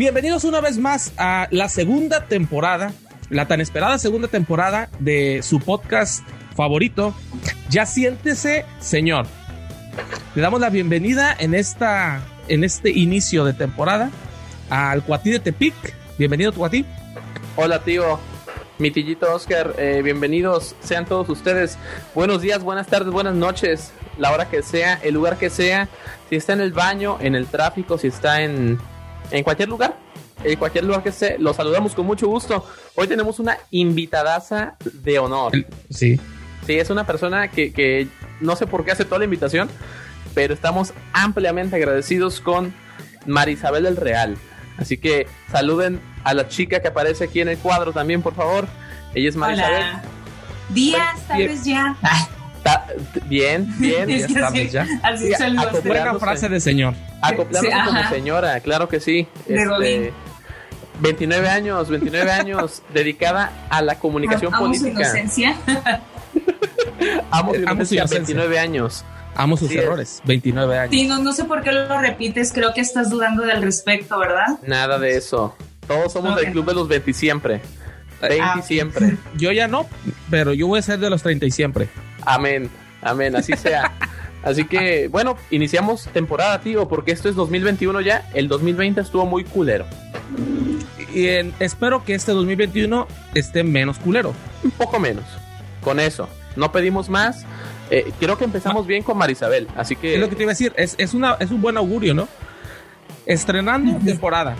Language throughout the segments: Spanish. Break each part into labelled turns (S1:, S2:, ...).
S1: Bienvenidos una vez más a la segunda temporada, la tan esperada segunda temporada de su podcast favorito. Ya siéntese, señor. Le damos la bienvenida en esta en este inicio de temporada al Cuatí de Tepic. Bienvenido, Cuatí.
S2: Hola, tío. Mi tillito Oscar, eh, bienvenidos sean todos ustedes. Buenos días, buenas tardes, buenas noches, la hora que sea, el lugar que sea. Si está en el baño, en el tráfico, si está en, en cualquier lugar, en cualquier lugar que sea, los saludamos con mucho gusto. Hoy tenemos una invitadaza de honor.
S1: Sí.
S2: Sí, es una persona que, que no sé por qué hace toda la invitación, pero estamos ampliamente agradecidos con Marisabel del Real. Así que saluden a la chica que aparece aquí en el cuadro también, por favor. Ella es Marisabel.
S3: Hola. Días, tal ya.
S2: Ta- bien, bien.
S3: Es que
S1: estamos
S3: así-
S1: ya.
S3: así
S2: Sí.
S1: Buena frase de señor.
S2: Acoplándose
S3: Sí,
S2: como señora, claro que sí. Este,
S3: De Godín.
S2: 29 años, 29 años dedicada a la comunicación
S3: Amo su
S2: política.
S3: inocencia.
S2: Amo su
S1: Amo su
S2: inocencia,
S1: inocencia.
S2: 29 años.
S1: Amo sus
S2: Sí es.
S1: errores. 29 años.
S3: Sí, no, no sé por qué lo repites. Creo que estás dudando del respecto, ¿verdad?
S2: Nada de eso. Todos somos
S3: Ok.
S2: del club de los 20 siempre. 20
S3: Ah.
S2: siempre.
S1: Yo ya no, pero yo voy a ser de los 30 y siempre.
S2: Amén, amén, así sea. Así que, bueno, iniciamos temporada, tío, porque esto es 2021 ya. El 2020 estuvo muy culero.
S1: Y en- espero que este 2021 esté menos culero.
S2: Un poco menos. Con eso. No pedimos más. Eh, creo que empezamos bien con Marisabel. Así que.
S1: Es lo que te iba a decir. Es, es, una, es un buen augurio, ¿no? Estrenando temporada.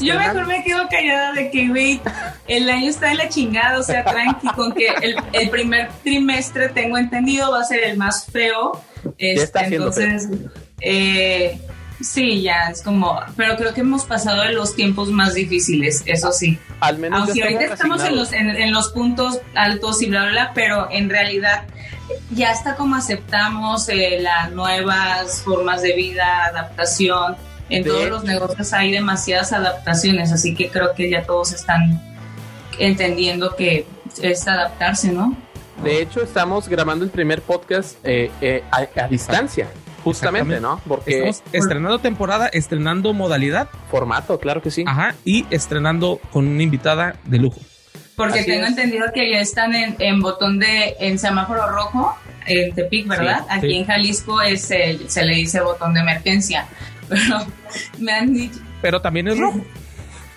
S3: Yo mejor me quedo callada de que, güey, el año está de la chingada, o sea, tranqui, con que el, el primer trimestre, tengo entendido, va a ser el más feo. Este,
S2: está
S3: entonces, eh, sí, ya es como, pero creo que hemos pasado de los tiempos más difíciles, eso sí.
S2: Al menos
S3: Aunque ahorita estamos en los, en, en los puntos altos y bla, bla, bla, pero en realidad ya está como aceptamos eh, las nuevas formas de vida, adaptación. En
S2: De
S3: todos
S2: hecho.
S3: los negocios hay demasiadas adaptaciones, así que creo que ya todos están entendiendo que es adaptarse, ¿no?
S2: De hecho, estamos grabando el primer podcast eh, eh, a, a distancia. Justamente. ¿no? Porque
S1: Estamos estrenando temporada, estrenando modalidad,
S2: formato, claro que sí.
S1: ajá, y estrenando con una invitada de lujo.
S3: Porque
S2: Así
S3: tengo
S2: es.
S3: entendido que ya están en, en botón de, en semáforo rojo, en Tepic, ¿verdad?
S1: Sí,
S3: Aquí
S1: sí.
S3: en Jalisco es el- se le dice botón de emergencia. Pero me han dicho,
S1: Pero también es rojo.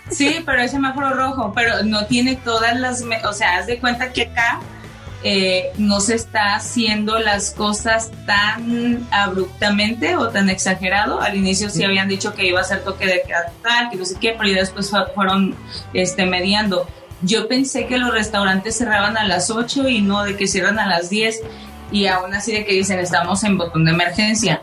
S3: sí, pero es semáforo rojo, pero no tiene todas las, o sea, haz de cuenta que acá eh, no se está haciendo las cosas tan abruptamente o tan exagerado. Al inicio sí habían dicho que iba a ser toque de queda total, que no sé qué, pero ya después fu- fueron este, mediando. Yo pensé que los restaurantes cerraban a las 8 y no de que cierran a las 10 y aún así de que dicen estamos en botón de emergencia.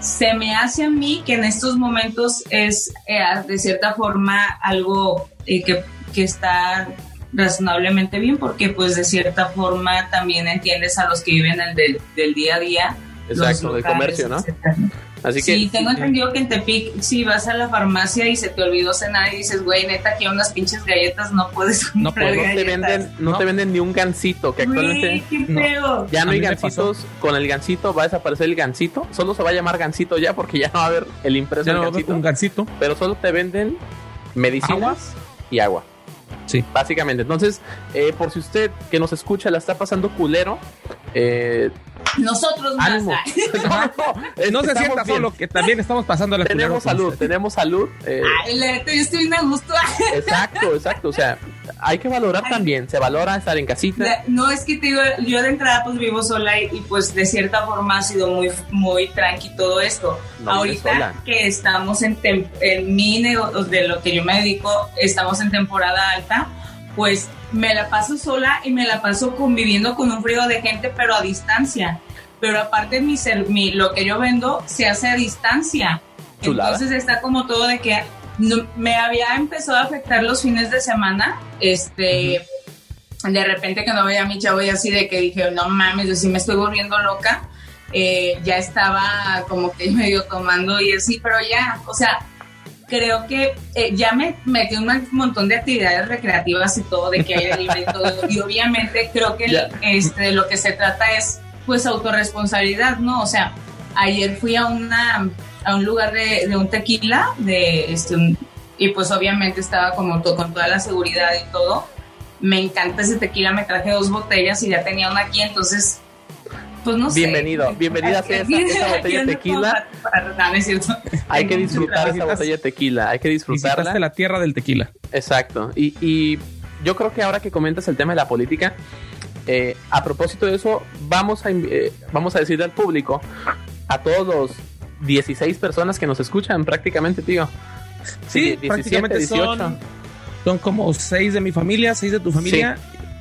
S3: Se me hace a mí que en estos momentos es eh, de cierta forma algo eh, que, que está razonablemente bien porque pues de cierta forma también entiendes a los que viven el del, del día a día.
S2: Exacto, del comercio, ¿no?
S3: etcétera.
S2: Así que
S3: Sí, tengo entendido que en Tepic, si vas a la farmacia y se te olvidó cenar y dices, güey, neta, aquí hay unas pinches galletas, no puedes
S1: No
S3: comprar
S1: puedo,
S2: no te venden, no,
S1: No.
S2: te venden ni un gancito, que actualmente
S3: qué
S1: no.
S2: ya no
S1: A
S2: hay gancitos. Con el gancito va a desaparecer el gancito. Solo se va a llamar gancito ya porque ya no va a haber el impreso
S1: Ya
S2: del
S1: no va a haber
S2: gancito.
S1: un gancito.
S2: Pero solo te venden medicinas
S1: ¿Agua?
S2: y agua.
S1: Sí.
S2: Básicamente. Entonces, eh, por si usted que nos escucha la está pasando culero, eh,
S3: Nosotros más.
S2: ánimo. No, no, es
S1: No se sienta
S2: bien.
S1: solo, que también estamos pasando la
S2: Tenemos salud, tenemos salud. eh,
S3: Ay, yo estoy bien a gusto.
S2: exacto, exacto. O sea, hay que valorar también. Se valora estar en casita.
S3: La- No, es que te digo, yo de entrada pues vivo sola y, y, pues de cierta forma ha sido muy, muy tranqui todo esto.
S2: No
S3: Ahorita que estamos en, en mi negocio, de lo que yo me dedico, estamos en temporada alta, pues me la paso sola y me la paso conviviendo con un frío de gente, pero a distancia. Pero aparte mi, ser- mi lo que yo vendo se hace a distancia.
S2: Chulada.
S3: Entonces está como todo de que no- me había empezado a afectar los fines de semana, este, de repente que no veía a mi chavo y así de que dije, no mames, yo sí me estoy volviendo loca. Eh, ya estaba como que medio tomando y así, pero ya, o sea, creo que eh, ya me metí un montón de actividades recreativas y todo, de que aire libre y todo, y obviamente creo que
S2: Ya.
S3: este, lo que se trata es pues autorresponsabilidad, ¿no? O sea, ayer fui a una a un lugar de, de un tequila, de este un- y pues obviamente estaba como to- con toda la seguridad y todo. Me encanta ese tequila, me traje dos botellas y ya tenía una aquí, entonces, pues no sé.
S2: Bienvenido, bienvenida sea esa- esa botella de tequila.
S3: No, no es cierto.
S2: Hay que disfrutar esa botella de tequila, hay que disfrutarla.
S1: Visitaste la tierra del tequila.
S2: Exacto. Y, y yo creo que ahora que comentas el tema de la política, eh, a propósito de eso, vamos a, eh, vamos a decirle al público, a todos los 16 personas que nos escuchan prácticamente, tío.
S1: Sí,
S2: 17,
S1: prácticamente
S2: 18.
S1: son, son como seis de mi familia, seis de tu familia.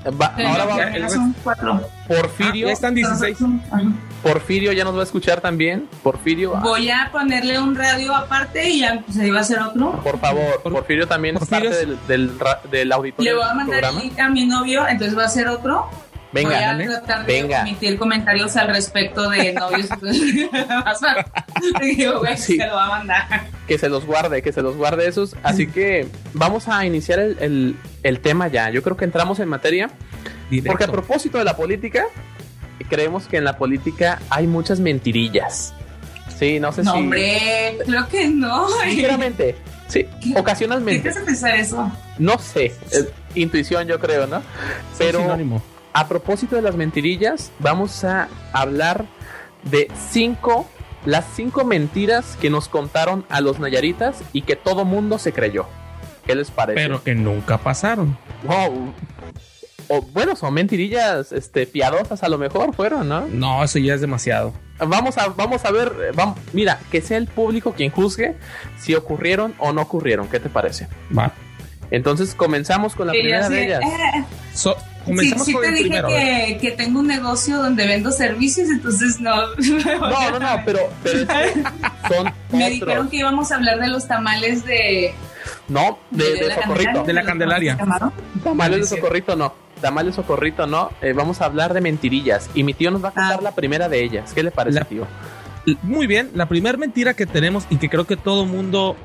S2: Va-
S3: Sí,
S2: ahora va,
S3: ya- ya son cuatro.
S2: Porfirio,
S1: Ah, ya están 16.
S3: Ajá.
S2: Porfirio ya nos va a escuchar también. Porfirio, ah,
S3: Voy a ponerle un radio aparte y ya pues, ahí va a ser otro.
S2: por favor,
S1: Por-
S2: Porfirio también
S1: Porfirio
S2: es
S1: es-
S2: parte del, del, ra- del auditorio
S3: Le voy a
S2: del
S3: mandar el link a mi novio, entonces va a ser otro.
S2: Venga,
S3: Voy a
S1: dale.
S3: tratar de
S2: Venga.
S3: emitir comentarios al respecto de novios. Digo, güey,
S2: Sí.
S3: se lo va a mandar.
S2: que se los guarde, que se los guarde esos. Así que vamos a iniciar el, el- el tema ya. Yo creo que entramos en materia.
S1: Directo.
S2: Porque a propósito de la política, creemos que en la política hay muchas mentirillas. Sí, no sé
S3: No,
S2: si.
S3: hombre, creo que no.
S2: Sinceramente, sí,
S3: ¿Qué- ¿Qué
S2: ocasionalmente.
S3: te hace pensar eso?
S2: No sé, eh, intuición yo creo, ¿no? Pero
S1: sinónimo.
S2: A propósito de las mentirillas, vamos a hablar de cinco, las cinco mentiras que nos contaron a los Nayaritas y que todo mundo se creyó. ¿Qué les parece?
S1: Pero que nunca pasaron.
S2: Wow. O, bueno, son mentirillas este, piadosas a lo mejor fueron, ¿no?
S1: No, eso ya es demasiado.
S2: Vamos a, vamos a ver, vamos, mira, que sea el público quien juzgue si ocurrieron o no ocurrieron. ¿Qué te parece?
S1: Va.
S2: Entonces comenzamos con la primera de ellas.
S3: eh,
S1: So-
S3: sí,
S1: comenzamos
S3: sí
S1: con
S3: te
S1: el
S3: dije
S1: primero.
S3: que, que tengo un negocio donde vendo servicios, entonces no.
S2: No, no, no, pero, pero es que son
S3: Me dijeron que íbamos a hablar de los tamales de...
S2: No, de, de
S3: la
S2: socorrito.
S1: De la Candelaria.
S3: ¿Cómo
S2: Tamales de socorrito no. Tamales de socorrito no. Eh, vamos a hablar de mentirillas. Y mi tío nos va a contar
S3: Ah.
S2: la primera de ellas. ¿Qué le parece,
S1: La-
S2: tío?
S1: Muy bien, la primera mentira que tenemos y que creo que todo mundo,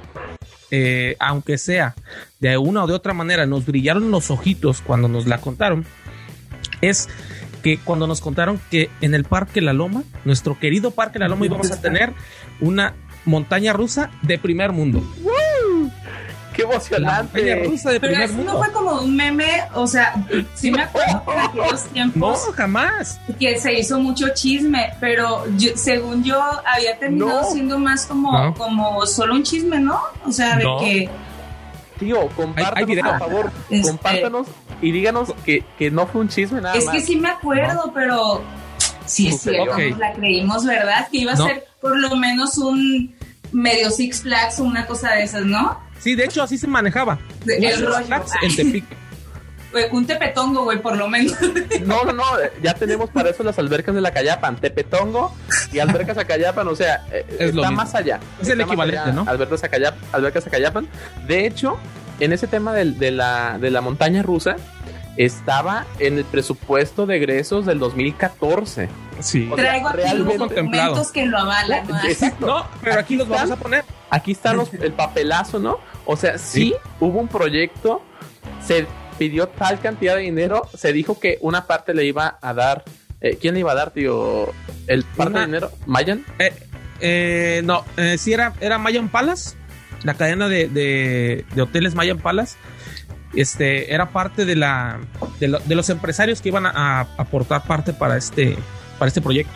S1: eh, aunque sea de una o de otra manera, nos brillaron los ojitos cuando nos la contaron, es que cuando nos contaron que en el Parque La Loma, nuestro querido Parque La Loma, íbamos a tener una montaña rusa de primer mundo.
S2: ¡Qué
S1: La
S2: emocionante!
S1: montaña rusa de
S3: Pero eso no fue como un meme, o sea, sí me acuerdo que en aquellos
S1: No,
S3: tiempos
S1: jamás.
S3: que se hizo mucho chisme, pero yo- según yo había terminado
S2: No.
S3: siendo más como,
S1: No.
S3: como solo un chisme, ¿no? O sea, de
S1: No.
S3: que
S2: Tío, compártanos,
S1: video.
S2: por favor.
S3: Este-
S2: Compártanos y díganos que, que no fue un chisme nada
S3: es
S2: más.
S3: que sí me acuerdo, pero sí es cierto,
S1: Ok.
S3: nos la creímos, ¿verdad? Que iba a
S1: No.
S3: ser por lo menos un medio Six Flags o una cosa de esas, ¿no?
S1: Sí, de hecho así se manejaba.
S3: El
S1: Six
S3: rollo.
S1: En Tepic.
S3: un tepetongo, güey, por lo menos.
S2: No, no, no. eh, Ya tenemos para eso las albercas de la Callapan. Tepetongo y albercas a Callapan. O sea, eh,
S1: Es lo
S2: está más allá.
S1: Es el equivalente,
S2: allá,
S1: ¿no?
S2: Albercas a, Callap- albercas a Callapan. De hecho, en ese tema de, la, de la montaña rusa, estaba en el presupuesto de egresos del 2014.
S1: Sí.
S2: O sea,
S3: Traigo aquí los
S1: contemplado.
S3: documentos que lo avalan, ¿no?
S2: Exacto.
S1: No, pero aquí los
S2: están.
S1: vamos a poner.
S2: Aquí está los- el papelazo, ¿no? O sea, sí,
S1: Sí.
S2: hubo un proyecto, se pidió tal cantidad de dinero, se dijo que una parte le iba a dar. eh, ¿Quién le iba a dar, tío? ¿El parte
S1: Una-
S2: de dinero? ¿Mayan?
S1: Eh, no, eh, sí era, era Mayan Palace, la cadena de, de- de hoteles Mayan Palace. Este era parte de la de, lo- de los empresarios que iban a, aportar parte para este para este proyecto.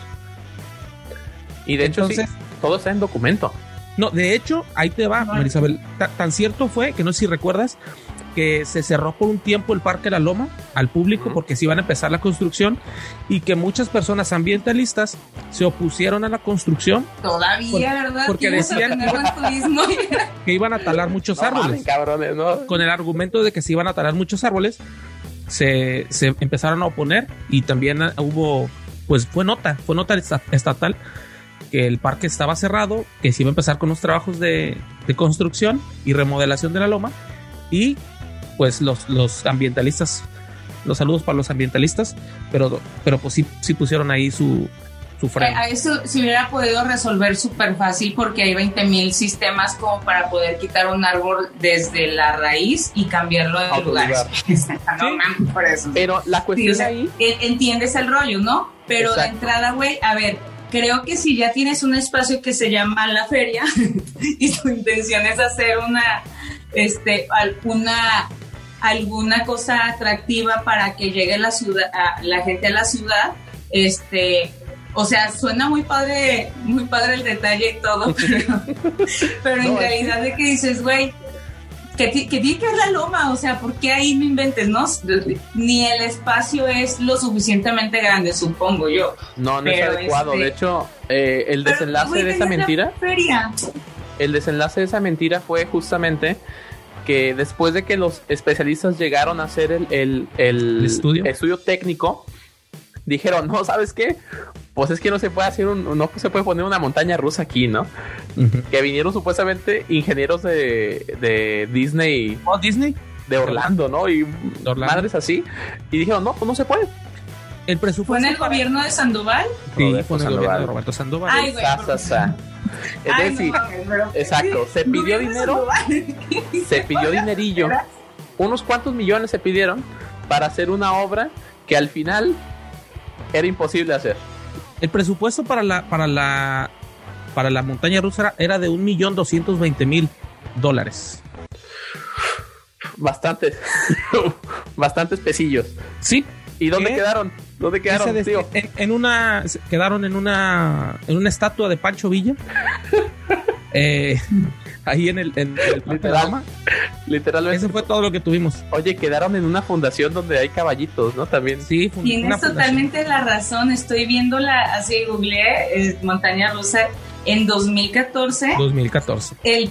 S2: Y de hecho,
S1: Entonces-
S2: sí, todo está en documento.
S1: No, de hecho, ahí te va. Marisabel. Ta- tan cierto fue que no sé si recuerdas que se cerró por un tiempo el Parque La Loma al público porque se iban a empezar la construcción y que muchas personas ambientalistas se opusieron a la construcción
S3: Todavía,
S1: Por-
S3: ¿verdad?
S1: porque decían- que iban a talar muchos
S2: No
S1: árboles.
S2: mames, cabrones, ¿no?
S1: con el argumento de que se iban a talar muchos árboles, se, se empezaron a oponer y también ah, hubo, pues fue nota, fue nota esta- estatal que el parque estaba cerrado, que se iba a empezar con los trabajos de, de construcción y remodelación de la loma y pues los, los ambientalistas, los saludos para los ambientalistas, pero, pero pues sí, sí pusieron ahí su, su freno.
S3: A eso se hubiera podido resolver súper fácil porque hay 20 mil sistemas como para poder quitar un árbol desde la raíz y cambiarlo de
S2: otro
S3: lugar.
S2: lugar.
S3: no mames, por eso.
S2: Pero la
S3: Sí,
S2: cuestión ahí,
S3: en- entiendes el rollo, ¿no? Pero de entrada, güey, a ver, creo que si ya tienes un espacio que se llama la feria y tu intención es hacer una este, alguna, alguna cosa atractiva para que llegue la ciudad, a la gente a la ciudad, este, o sea, suena muy padre, muy padre el detalle y todo, pero, pero en realidad de que dices, güey, que, ti- que tiene que ver la loma, o sea, ¿por qué ahí no inventes, no? Ni el espacio es lo suficientemente grande, supongo yo.
S2: No, no es adecuado.
S3: este-
S2: De hecho, eh, el
S3: Pero,
S2: desenlace de esa mentira,
S3: Feria.
S2: el desenlace de esa mentira fue justamente que después de que los especialistas llegaron a hacer el, el, el
S1: ¿El estudio?
S2: técnico, dijeron, no, ¿sabes qué? Pues es que no se puede hacer un, no se puede poner una montaña rusa aquí, ¿no? Que vinieron supuestamente ingenieros de, de Disney
S1: ¿Oh, Disney?
S2: de Orlando, ¿no? Y
S1: Orlando.
S2: madres así. Y dijeron, no, pues no se puede.
S1: El
S3: ¿Fue
S1: presupuesto.
S3: en el gobierno de Sandoval?
S1: Sí,
S2: Roberto
S1: fue en el
S2: Sandoval.
S1: gobierno de Roberto Sandoval.
S3: Ay, güey.
S2: Sa, sa, sa. Entonces
S3: Ay, no
S2: sí,
S3: mames, pero-
S2: exacto, se pidió dinero, se pidió dinerillo, unos cuantos millones se pidieron para hacer una obra que al final era imposible hacer.
S1: El presupuesto para la, para la, para la montaña rusa era- era de un millón doscientos veinte mil dólares.
S2: Bastantes, bastantes pesillos.
S1: Sí,
S2: ¿Y dónde
S1: ¿Qué?
S2: quedaron? ¿Dónde quedaron,
S1: ese de-
S2: tío?
S1: en, en una quedaron en una en una estatua de Pancho Villa. Eh, ahí en el, en el
S2: Literal. Literalmente.
S1: Eso fue todo lo que tuvimos.
S2: Oye, quedaron en una fundación donde hay caballitos, ¿no? También.
S1: Sí, fue una
S3: Tienes
S1: fundación.
S3: totalmente la razón. Estoy viendo la, así googleé, eh, montaña rusa en 2014.
S1: 2014.
S3: El,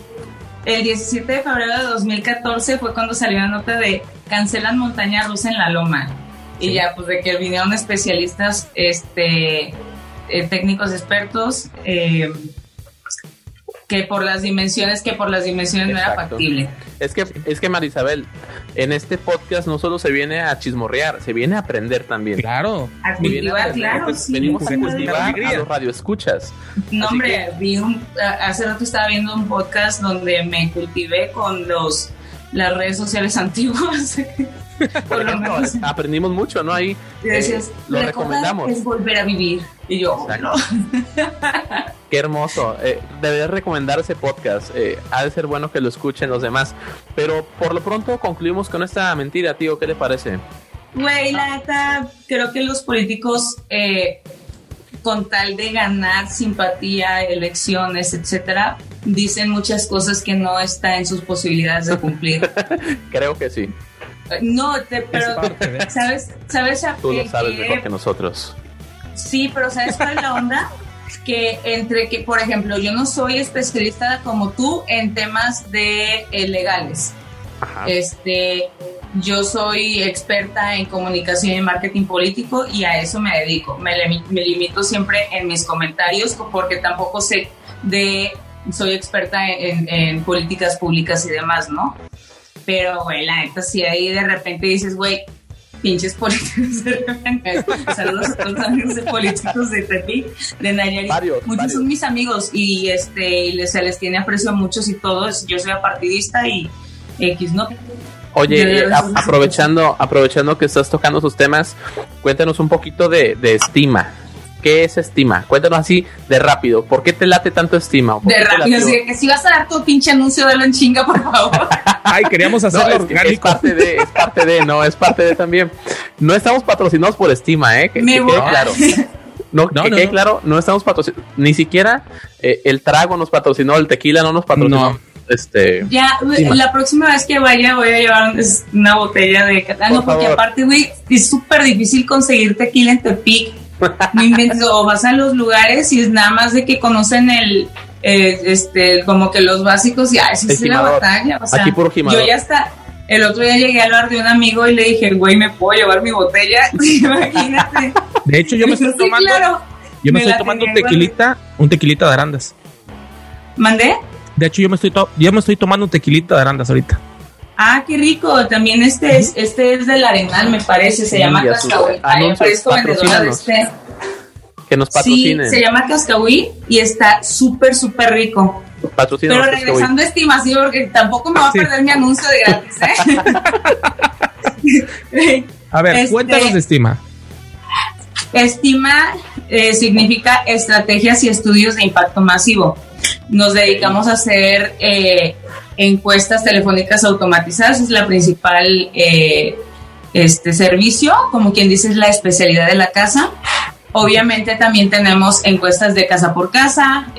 S3: el 17 de febrero de 2014 fue cuando salió la nota de cancelan montaña rusa en la loma. Y
S1: Sí.
S3: ya, pues de que vinieron especialistas, este, eh, técnicos expertos, eh, que por las dimensiones, que por las dimensiones no era factible.
S2: Es que, es que Marisabel, en este podcast no solo se viene a chismorrear, se viene a aprender también.
S1: Claro.
S3: A cultivar, claro, sí.
S2: venimos a cultivar a los radioescuchas.
S3: No,
S2: Así
S3: hombre, vi un, hace rato estaba viendo un podcast donde me cultivé con los las redes sociales antiguas.
S2: Por ejemplo, aprendimos mucho, ¿no? Ahí
S3: decías,
S2: eh, lo recomendamos.
S3: es volver a vivir. Y yo,
S2: Exacto.
S3: no.
S2: Qué hermoso. Eh, deberías recomendar ese podcast. Eh, ha de ser bueno que lo escuchen los demás. Pero por lo pronto concluimos con esta mentira, tío. ¿Qué le parece?
S3: Güey, la neta, creo que los políticos, eh, con tal de ganar simpatía, elecciones, etcétera, dicen muchas cosas que no está en sus posibilidades de cumplir.
S2: Creo que sí.
S3: No, te- pero,
S1: parte
S3: ¿sabes? ¿Sabes? a-
S2: Tú lo sabes
S3: que-
S2: mejor que nosotros.
S3: Sí, pero ¿sabes cuál es la onda? Que entre que, por ejemplo, yo no soy especialista como tú en temas de eh, legales.
S2: Ajá.
S3: Este, yo soy experta en comunicación y marketing político y a eso me dedico. Me limito siempre en mis comentarios porque tampoco sé de, soy experta en, en políticas públicas y demás, ¿no? Pero, güey, la neta, si ahí de repente dices, güey, pinches políticos de repente. Saludos a todos los amigos de políticos de Tepic, de Nayarit.
S2: Varios,
S3: Muchos
S2: varios.
S3: son mis amigos y este y les, se les tiene aprecio a muchos y todos. Yo soy apartidista y X, ¿no?
S2: Oye, eh, a- aprovechando, aprovechando que estás tocando sus temas, cuéntanos un poquito de, de estima. ¿Qué es estima? Cuéntanos así de rápido. ¿Por qué te late tanto estima? ¿O por
S3: De rápido, que si vas a dar tu pinche anuncio, dalo en chinga, por favor.
S1: Ay, queríamos
S2: No,
S1: hacerlo
S2: es, que es parte de, es parte de, no, es parte de también. No estamos patrocinados por Estima, ¿eh? Que,
S3: Me
S2: que
S3: voy.
S2: quede claro. No,
S1: No,
S2: que
S1: no,
S2: quede
S1: no.
S2: claro, no estamos patrocinados. Ni siquiera eh, el trago nos patrocinó, el tequila no nos patrocinó.
S1: No.
S2: Este,
S3: Ya,
S2: Dime.
S3: la próxima vez que vaya voy a llevar una botella de catano,
S2: Por
S3: porque
S2: favor.
S3: aparte, güey, es súper difícil conseguir tequila en Tepic. No inventes, o vas a los lugares y es nada más de que conocen el, eh, este, como que los básicos y, ay, sí
S2: El
S3: es la batalla. O sea,
S2: Aquí puro
S3: yo ya está. El otro día llegué al bar de un amigo y le dije, güey, ¿me puedo llevar mi botella? Imagínate.
S1: De hecho, yo me estoy
S3: Sí,
S1: tomando,
S3: claro.
S1: yo me
S3: me
S1: estoy tomando un tequilita, un tequilita de arandas.
S3: ¿Mandé?
S1: De hecho, yo me estoy, to- yo me estoy tomando un tequilita de arandas ahorita.
S3: Ah, qué rico. También este es, este es del Arenal, me parece. Se
S2: Sí,
S3: llama
S2: anuncios,
S3: parezco vendedora de este.
S2: que nos
S3: Sí,
S2: patrocinen.
S3: se llama Cascahuí y está súper, súper rico.
S2: Patrocínanos,
S3: Pero regresando a estimación, porque tampoco me va a
S1: Sí.
S3: perder mi anuncio de gratis, ¿eh?
S1: A ver,
S3: Este-
S1: cuéntanos de estima.
S3: Estima eh, significa estrategias y estudios de impacto masivo. Nos dedicamos a hacer eh, encuestas telefónicas automatizadas, es la principal eh, este servicio, como quien dice es la especialidad de la casa. Obviamente también tenemos encuestas de casa por casa,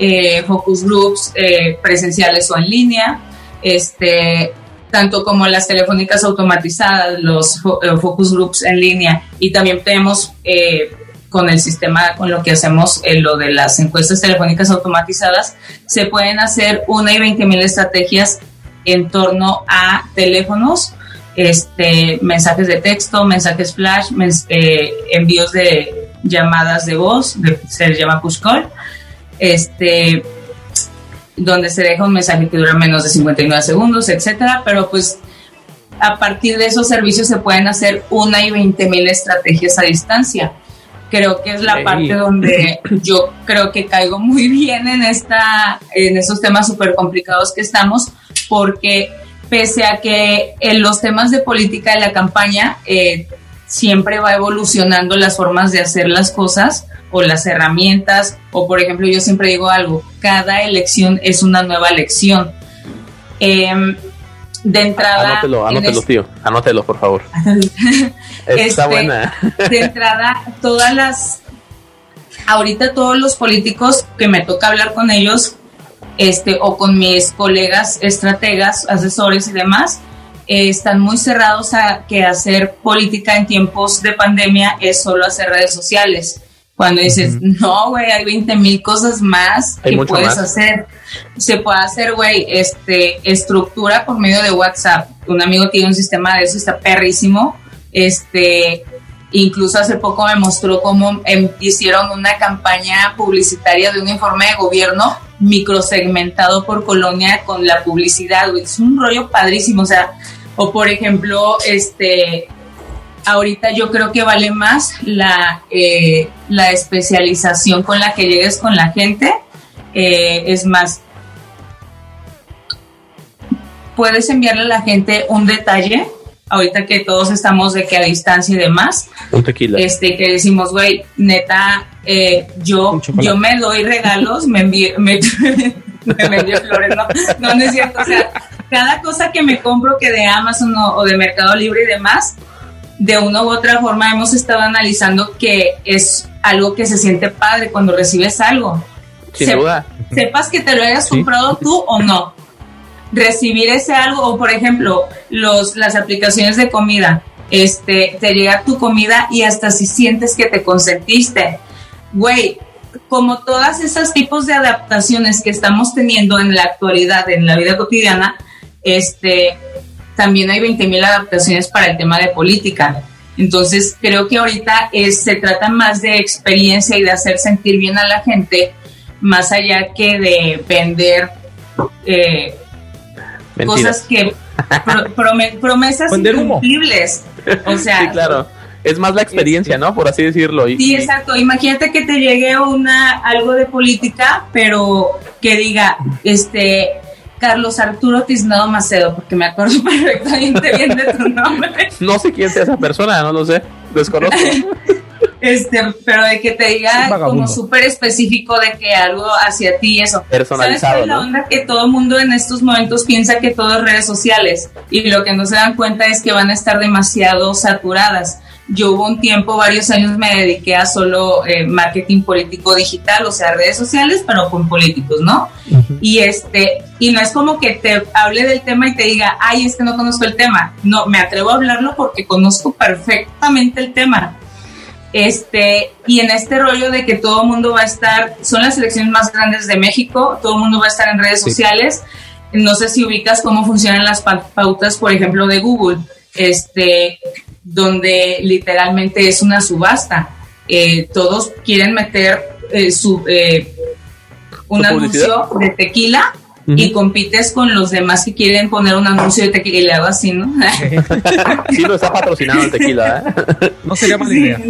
S3: focus groups presenciales o en línea, este, tanto como las telefónicas automatizadas, los focus groups en línea. Y también tenemos con el sistema, con lo que hacemos en eh, lo de las encuestas telefónicas automatizadas, se pueden hacer una y veinte mil estrategias en torno a teléfonos, este, mensajes de texto, mensajes flash, eh, envíos de llamadas de voz, se llama push call, este, donde se deja un mensaje que dura menos de 59 segundos, etcétera, pero pues a partir de esos servicios se pueden hacer una y veinte mil estrategias a distancia creo que es la parte donde yo creo que caigo muy bien en esta en esos temas súper complicados que estamos porque pese a que en los temas de política de la campaña eh, siempre va evolucionando las formas de hacer las cosas o las herramientas o por ejemplo yo siempre digo algo cada elección es una nueva elección. Eh, de entrada.
S2: Anótelo, anótelo, tío. Anótelo, por favor.
S3: Está este, buena. de entrada, todas las. Ahorita todos los políticos que me toca hablar con ellos, este, o con mis colegas estrategas, asesores y demás, eh, están muy cerrados a que hacer política en tiempos de pandemia es solo hacer redes sociales. Cuando dices, no, güey, hay 20 mil cosas más que puedes hacer. Se puede hacer, güey, este, estructura por medio de WhatsApp. Un amigo tiene un sistema de eso, está perrísimo. Este, incluso hace poco me mostró cómo em, hicieron una campaña publicitaria de un informe de gobierno microsegmentado por colonia con la publicidad, güey. Es un rollo padrísimo, o sea, o por ejemplo, este, ahorita yo creo que vale más la, eh, la especialización con la que llegues con la gente. Eh, es más, puedes enviarle a la gente un detalle, ahorita que todos estamos de que a distancia y demás.
S2: Un tequila.
S3: Este, que decimos, güey, neta, eh, yo, yo me doy regalos, me envío, me, me flores, no, no, no es cierto, o sea, cada cosa que me compro que de Amazon o de Mercado Libre y demás, de una u otra forma hemos estado analizando que es algo que se siente padre cuando recibes algo.
S2: Sin duda.
S3: Sepas que te lo hayas comprado tú o no. Recibir ese algo, o por ejemplo, los, las aplicaciones de comida, este, te llega tu comida y hasta si sientes que te consentiste. Güey, como todas esos tipos de adaptaciones que estamos teniendo en la actualidad, en la vida cotidiana, este, también hay 20.000 adaptaciones para el tema de política. Entonces, creo que ahorita es, se trata más de experiencia y de hacer sentir bien a la gente, más allá que de vender eh, cosas que promesas incumplibles. O sea,
S2: sí, claro. Es más la experiencia, ¿no? Por así decirlo.
S3: sí, exacto. Imagínate que te llegue una algo de política, pero que diga, este, Carlos Arturo Tiznado Macedo, porque me acuerdo perfectamente bien de tu nombre.
S2: No sé quién sea esa persona, no lo sé, desconozco.
S3: Este, pero de que te diga como súper específico de que algo hacia ti eso.
S2: Personalizado.
S3: ¿Sabes la onda que todo el mundo en estos momentos piensa que todo es redes sociales y lo que no se dan cuenta es que van a estar demasiado saturadas yo hubo un tiempo, varios años me dediqué a solo eh, marketing político digital, o sea, redes sociales, pero con políticos, ¿no? Y este, y no es como que te hable del tema y te diga, ay, es que no conozco el tema. No, me atrevo a hablarlo porque conozco perfectamente el tema. Este, y en este rollo de que todo el mundo va a estar, son las elecciones más grandes de México, todo el mundo va a estar en redes sociales. No sé si ubicas cómo funcionan las pautas, por ejemplo, de Google. Este, donde literalmente es una subasta. Eh, todos quieren meter eh, su, eh, un anuncio de tequila y compites con los demás que quieren poner un anuncio de tequila y le hago así, ¿no?
S2: sí, no está patrocinado el tequila, ¿eh?
S1: No sería mala idea.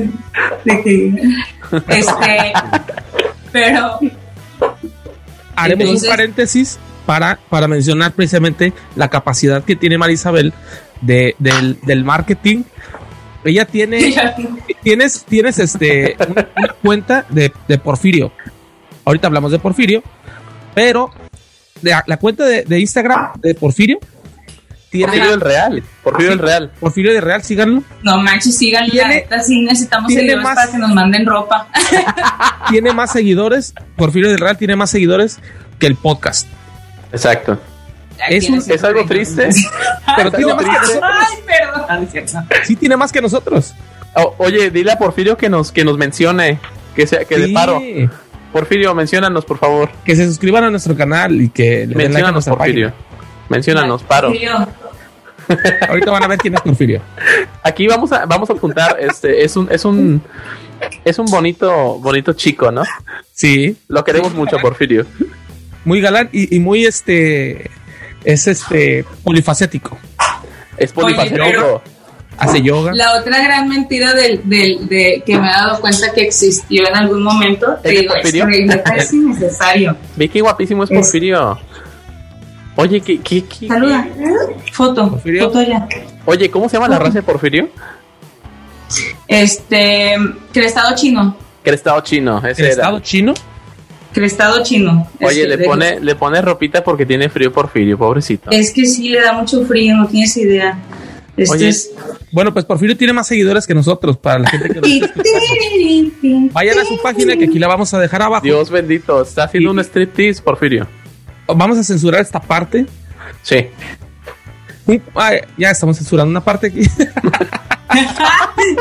S3: Este, pero...
S1: Haremos un paréntesis para, para mencionar precisamente la capacidad que tiene Marisabel de, del, del marketing ella tiene, tienes, tienes este, una, una cuenta de, de Porfirio. Ahorita hablamos de Porfirio, pero de, la cuenta de, de Instagram de Porfirio tiene
S2: Porfirio del Real. Porfirio del Real.
S1: Porfirio de Real, síganlo.
S3: No manches, síganla.
S1: Tiene-
S3: neta, sí necesitamos seguidores
S1: más-
S3: para que nos manden ropa.
S1: Tiene más seguidores, Porfirio del Real tiene más seguidores que el podcast.
S2: Exacto.
S1: Es un-
S2: Es algo triste.
S1: Pero tiene más que nosotros.
S3: Ay, perdón. Ah.
S1: Sí, tiene más que nosotros.
S2: O- oye, dile a Porfirio que nos, que nos mencione. Que sea, que de
S1: Sí,
S2: paro. Porfirio, menciónanos, por favor.
S1: Que se suscriban a nuestro canal y que le den like a
S2: Menciónanos,
S1: nuestra
S2: Porfirio.
S1: página.
S2: Menciónanos, paro.
S3: Porfirio.
S1: Ahorita van a ver quién es Porfirio.
S2: Aquí vamos a, vamos a apuntar, este, es un, es un, es un bonito, bonito chico, ¿no?
S1: Sí,
S2: Lo queremos mucho, Porfirio.
S1: muy galán y, y muy este es este polifacético.
S2: Es polifacético.
S1: Hace yoga.
S3: La otra gran mentira del, del, de que me he dado cuenta que existió en algún momento, te
S2: ¿Es de
S3: digo, es
S2: Porfirio?
S3: es innecesario.
S2: Ve qué guapísimo es
S3: Es-
S2: Porfirio. Oye, ¿qué, qué, qué-
S3: Saluda. Foto.
S1: Porfirio.
S3: Foto ya.
S2: Oye, ¿cómo se llama la raza de Porfirio?
S3: Este, crestado chino.
S2: Crestado chino, ese
S1: El
S2: era.
S1: estado chino.
S3: Crestado chino.
S2: Oye,
S3: Este,
S2: le
S3: de-
S2: pone, le pone ropita porque tiene frío Porfirio, pobrecito.
S3: Es que sí, le da mucho frío, no tienes idea. Este
S2: Oye,
S3: es...
S1: Bueno, pues Porfirio tiene más seguidores que nosotros para la gente que nos. Vayan a su página que aquí la vamos a dejar abajo.
S2: Dios bendito, está haciendo
S1: Y-
S2: un striptease, Porfirio.
S1: Vamos a censurar esta parte.
S2: Sí.
S1: Un- ay, ya estamos censurando una parte aquí.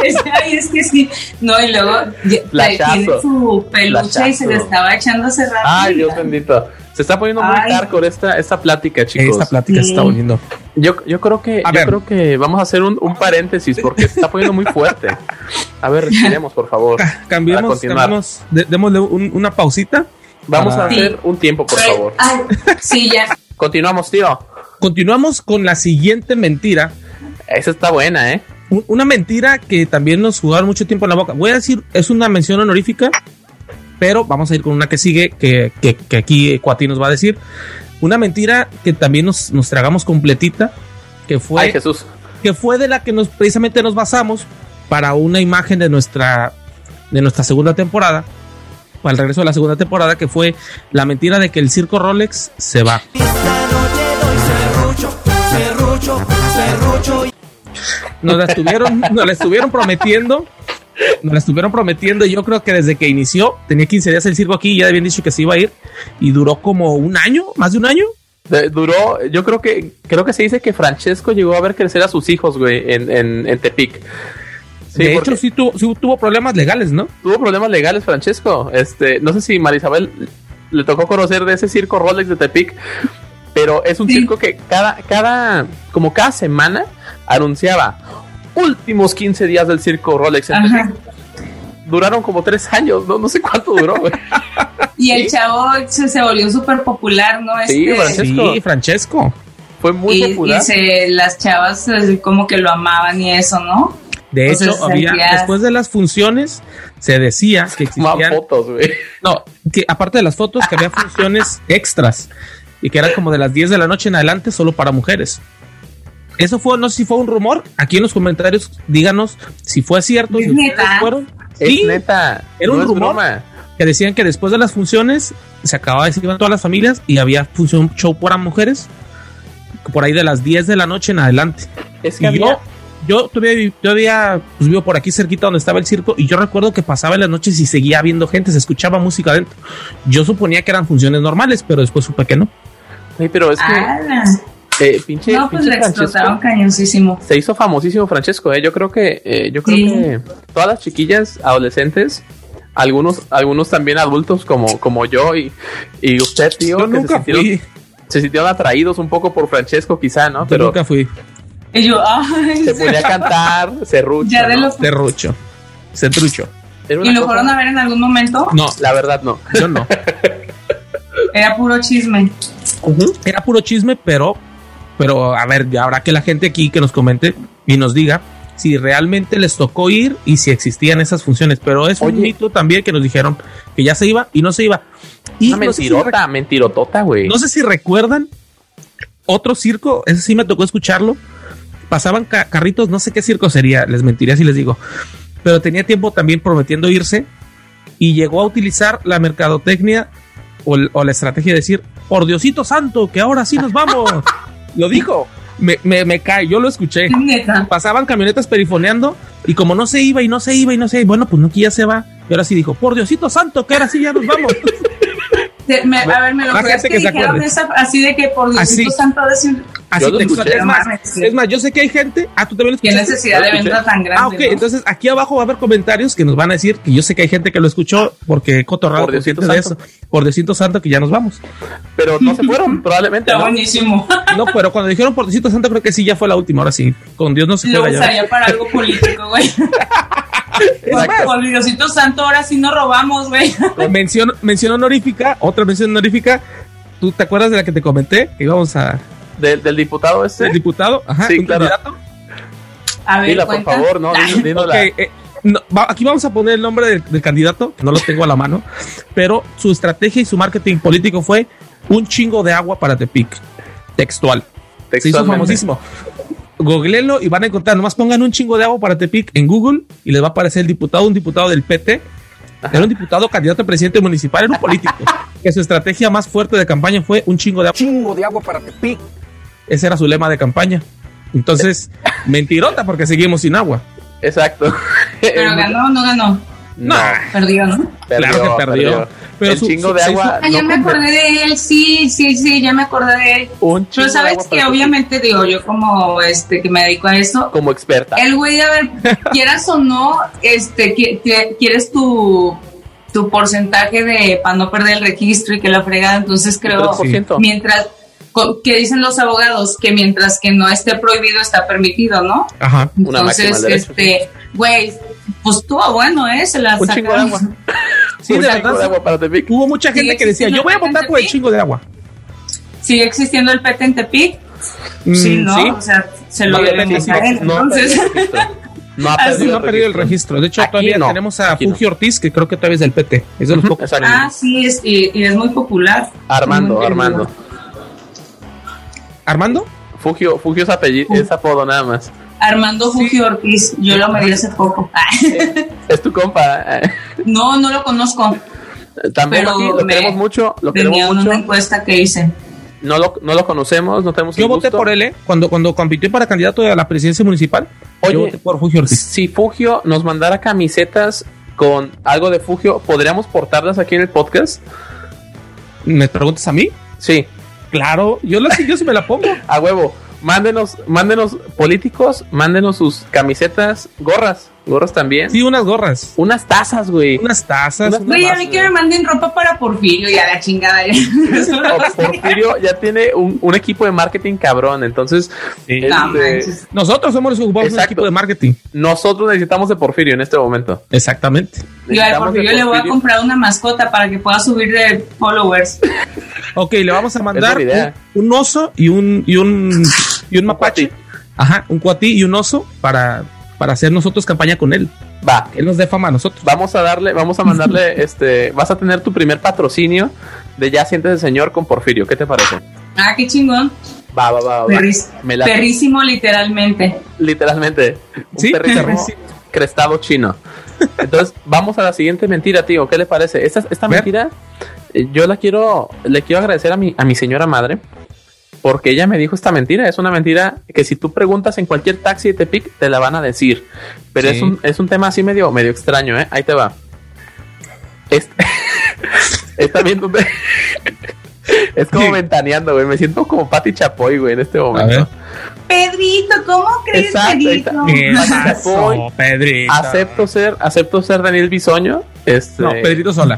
S3: es, ay, es que sí. No, y luego tiene su peluche y se le estaba echando hace rato.
S2: Ay, Dios bendito. Se está poniendo muy hardcore esta, esta plática, chicos.
S1: Esta plática se está
S3: Sí.
S1: volviendo.
S2: Yo, yo creo que
S1: A
S2: yo
S1: ver.
S2: creo que vamos a hacer un, un paréntesis porque se está poniendo muy fuerte. A ver, respiremos, por favor.
S1: Ca-
S2: Para
S1: Cambiemos, cambiemos, de- démosle un- una pausita.
S2: Vamos a
S1: para-
S2: hacer un tiempo, por favor.
S3: ay, sí, ya.
S2: Continuamos, tío.
S1: Continuamos con la siguiente mentira.
S2: Esa está buena, ¿eh?
S1: Un- Una mentira que también nos jugaron mucho tiempo en la boca. Voy a decir, es una mención honorífica, pero vamos a ir con una que sigue, que, que, que aquí Cuati nos va a decir. Una mentira que también nos, nos tragamos completita, que fue,
S2: Ay, Jesús.
S1: que fue de la que nos precisamente nos basamos para una imagen de nuestra, de nuestra segunda temporada, para el regreso de la segunda temporada, que fue la mentira de que el circo Rolex se va. Nos la estuvieron, nos la estuvieron prometiendo. Nos la estuvieron prometiendo. y Yo creo que desde que inició, tenía 15 días el circo aquí y ya habían dicho que se iba a ir. Y duró como un año, más de un año.
S2: De- duró, yo creo que creo que se dice que Francesco llegó a ver crecer a sus hijos, güey, en, en, en Tepic. Sí,
S1: de hecho, sí tuvo, sí tuvo problemas legales, ¿no?
S2: tuvo problemas legales, Francesco. Este, no sé si Marisabel le tocó conocer de ese circo Rolex de Tepic, pero es un
S3: Sí.
S2: circo que cada, cada, como cada semana anunciaba últimos 15 días del circo Rolex. Duraron como tres años, no, no sé cuánto duró.
S3: Y el
S2: Sí.
S3: chavo se, se volvió súper popular, ¿no?
S2: Sí,
S3: Este,
S2: Francesco.
S1: Sí, Francesco.
S2: Fue muy
S3: y,
S2: popular.
S3: y se, las chavas eh, como que lo amaban y eso, ¿no?
S1: De hecho, había,
S3: sentías-
S1: después de las funciones, se decía que
S2: Más
S1: existían.
S2: fotos, güey.
S1: No, que aparte de las fotos, que había funciones extras y que eran como de las 10 de la noche en adelante solo para mujeres. Eso fue, no sé si fue un rumor. Aquí en los comentarios, díganos si fue cierto.
S3: ¿Es
S1: si
S3: neta?
S1: fueron.
S2: Es
S1: Sí,
S2: neta.
S1: Era un
S2: no
S1: rumor.
S2: broma.
S1: que decían que después de las funciones se acababa de iban todas las familias y había función show para mujeres por ahí de las 10 de la noche en adelante.
S2: Es que
S1: Y
S2: había,
S1: yo, yo todavía, todavía pues, vivo por aquí cerquita donde estaba el circo y yo recuerdo que pasaba en las noches y seguía habiendo gente, se escuchaba música adentro. Yo suponía que eran funciones normales, pero después supe que no.
S2: Sí, pero es que
S3: Ah,
S2: eh, pinche,
S3: no, pues
S2: pinche
S3: le explotaron cañoncísimo.
S2: se hizo famosísimo Francesco, eh. Yo creo que eh, yo creo
S3: Sí.
S2: que todas las chiquillas adolescentes, algunos algunos también adultos como como yo y, y usted, tío,
S1: Yo
S2: que se sintieron,
S1: fui,
S2: se sintieron atraídos un poco por Francesco quizá, ¿no?
S1: yo
S2: Pero
S1: nunca fui.
S3: Y yo, ay,
S2: se ponía a cantar, serrucho,
S3: ya de
S2: ¿no?
S3: lo...
S1: Terrucho. Se trucho.
S2: Era
S3: ¿Y lo
S2: cosa-
S3: fueron a ver en algún momento?
S1: No,
S2: La verdad no.
S1: yo no.
S3: Era puro chisme.
S1: Era puro chisme, pero, pero a ver, ya habrá que la gente aquí que nos comente y nos diga si realmente les tocó ir y si existían esas funciones. Pero es
S2: Oye.
S1: un mito también que nos dijeron que ya se iba y no se iba. Y
S2: Una
S1: no sé si
S2: mentirota, mentirotota, güey.
S1: No sé si recuerdan otro circo, ese sí me tocó escucharlo, pasaban ca- carritos, no sé qué circo sería, les mentiría si les digo, pero tenía tiempo también prometiendo irse y llegó a utilizar la mercadotecnia o, la estrategia de decir, por Diosito Santo, que ahora sí nos vamos. lo dijo, me, me, me cae, yo lo escuché.
S3: Neta.
S1: Pasaban camionetas perifoneando y como no se iba y no se iba y no se iba, bueno, pues no, que ya se va. Y ahora sí dijo, por Diosito Santo, que ahora sí ya nos vamos.
S3: Me- a ver, me lo crees que, dijeron esa, así de que por
S1: Así.
S3: Diosito Santo decir
S1: Así
S2: Yo lo
S1: textual.
S2: escuché.
S1: Es más, es más, yo sé que hay gente. Ah, tú también lo
S3: qué
S1: escuchaste?
S3: necesidad
S2: ¿Lo
S3: de venta tan grande.
S1: Ah, ok.
S3: ¿no?
S1: Entonces aquí abajo va a haber comentarios que nos van a decir que yo sé que hay gente que lo escuchó porque he cotorrado
S2: Por
S1: gente de
S2: Santo.
S1: eso. Por Diosito Santo que ya nos vamos.
S2: Pero no se fueron, probablemente.
S3: Está
S2: ¿no?
S3: buenísimo.
S1: No, pero cuando dijeron por Diosito Santo creo que sí ya fue la última. Ahora sí. Con Dios no se
S3: Lo
S1: juega ya.
S3: usaría para algo político, güey. Por Diosito Santo, ahora sí nos robamos, güey.
S1: Mención, mención honorífica, otra mención honorífica. ¿Tú te acuerdas de la que te comenté? Que íbamos a...
S2: Del, del diputado este.
S1: El diputado, ajá,
S2: Sí,
S1: un
S2: claro.
S1: candidato.
S3: A ver,
S2: Dila, por favor, no,
S1: eh, no, va- aquí vamos a poner el nombre del, del candidato, que no lo tengo a la mano, pero su estrategia y su marketing político fue un chingo de agua para Tepic. Textual. Se hizo
S2: textualmente.
S1: famosísimo. Googleenlo y van a encontrar, nomás pongan un chingo de agua para Tepic en Google y les va a aparecer el diputado, un diputado del PT. Era un diputado candidato a presidente municipal, era un político. que su estrategia más fuerte de campaña fue un chingo de agua.
S4: chingo de agua para Tepic.
S1: Ese era su lema de campaña. Entonces, mentirota porque seguimos sin agua.
S2: Exacto.
S3: Pero ganó o no ganó.
S2: No,
S3: Perdió, ¿no?
S1: Claro que perdió. Pero
S2: el
S1: su-
S2: chingo
S1: su-
S2: de agua.
S3: Ah, ya
S2: no
S3: me
S2: cumple.
S3: acordé de él, sí, sí, sí, ya me acordé de él.
S2: Un chingo
S3: Pero
S2: de
S3: sabes
S2: agua
S3: que obviamente digo yo como este que me dedico a eso,
S2: Como experta.
S3: el güey, a ver, quieras o no, este, qui- qui- quieres tu, tu porcentaje de para no perder el registro y que la fregada, entonces creo,
S2: 3%.
S3: mientras, que dicen los abogados, que mientras que no esté prohibido está permitido, ¿no?
S1: Ajá.
S3: Entonces, este, güey, pues estuvo bueno, ¿eh? Se la
S2: Un chingo de
S3: sacaron.
S2: agua.
S1: Sí,
S2: Un
S1: de
S2: chingo de agua para Tepic.
S1: Hubo mucha gente que decía, yo voy a votar por el chingo de agua.
S3: Sigue existiendo el PT en Tepic,
S1: Mm,
S3: sí, ¿no?
S1: sí.
S3: O sea, se lo
S2: No,
S3: deben
S2: no,
S3: entonces.
S2: perdido el registro. No ha perdido
S1: no ha perdido el registro. De hecho,
S2: Aquí
S1: todavía
S2: no.
S1: tenemos a
S2: no.
S1: Fuji Ortiz, que creo que todavía es del PT. Es de los pocos.
S3: Ah, sí, es, y, y es muy popular.
S2: Armando,
S3: Muy
S2: Armando.
S1: ¿Armando?
S2: Fugio, Fugio es apellido, es apodo nada más.
S3: Armando Fuji Ortiz, yo lo medí hace poco.
S2: Es tu compa. eh.
S3: no, no lo conozco. Pero
S2: aquí, lo
S3: me-
S2: queremos mucho, lo
S3: Venía
S2: queremos mucho.
S3: una encuesta que hice.
S2: No lo, no lo conocemos, no tenemos
S1: Yo
S2: el
S1: voté
S2: gusto.
S1: por él, ¿eh? Cuando, cuando compitió para candidato a la presidencia municipal.
S2: Oye.
S1: yo voté por Fuji Ortiz.
S2: Si Fugio nos mandara camisetas con algo de Fugio, ¿podríamos portarlas aquí en el podcast?
S1: ¿Me preguntas a mí?
S2: Sí,
S1: Claro, yo, la, yo sí me la pongo.
S2: a huevo. Mándenos, mándenos políticos, mándenos sus camisetas, gorras, gorras también.
S1: Sí, unas gorras.
S2: Unas tazas, güey.
S1: Unas tazas.
S3: Güey, a mí que me manden ropa para Porfirio y a la chingada.
S2: O Porfirio ya tiene un, un equipo de marketing cabrón, entonces
S1: Sí.
S2: este,
S3: No.
S1: Nosotros somos un
S2: Exacto.
S1: equipo de marketing.
S2: nosotros necesitamos de Porfirio en este momento.
S1: Exactamente.
S3: Yo a
S2: de
S3: Porfirio le voy a
S2: Porfirio.
S3: comprar una mascota para que pueda subir de followers.
S1: Ok, le vamos a mandar un, un oso y un, y un, y un mapache. Ajá, un cuatí y un oso para, para hacer nosotros campaña con él.
S2: Va,
S1: Que él nos dé fama a nosotros.
S2: vamos a darle, vamos a mandarle, este, vas a tener tu primer patrocinio de Ya sientes el señor con Porfirio. ¿Qué te parece?
S3: Ah, qué chingón.
S2: Va, va, va, va.
S3: Perris-
S2: Me la-
S3: perrísimo, literalmente.
S2: literalmente. Un
S1: Sí,
S2: crestado chino. Entonces, vamos a la siguiente mentira, tío. ¿Qué le parece? Esta, esta mentira, eh, yo la quiero, le quiero agradecer a mi, a mi señora madre. Porque ella me dijo esta mentira. Es una mentira que si tú preguntas en cualquier taxi de Tepic, te la van a decir. Pero
S1: Sí.
S2: es, un, es un tema así medio, medio extraño, ¿eh? Ahí te va. Es, es también donde... Es como
S1: Sí.
S2: ventaneando, güey. Me siento como Pati Chapoy, güey, en este momento.
S3: Pedrito, ¿cómo crees,
S2: Exacto.
S3: Pedrito?
S1: ¿Qué
S2: Chapoy.
S1: pasó, Pedrito?
S2: Acepto ser, acepto ser Daniel Bisoño, este,
S1: No, Pedrito sola.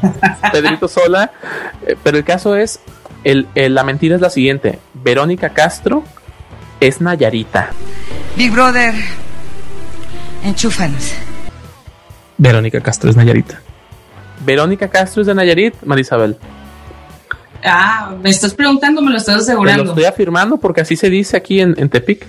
S2: Pedrito Sola, eh, pero el caso es, el, el- la mentira es la siguiente, Verónica Castro es Nayarita.
S5: Big Brother, enchúfanos.
S1: Verónica Castro es Nayarita.
S2: Verónica Castro es de Nayarit, Marisabel.
S3: Ah, me estás preguntando, me lo estás
S2: Te lo
S3: asegurando.
S2: estoy afirmando porque así se dice aquí en, en Tepic.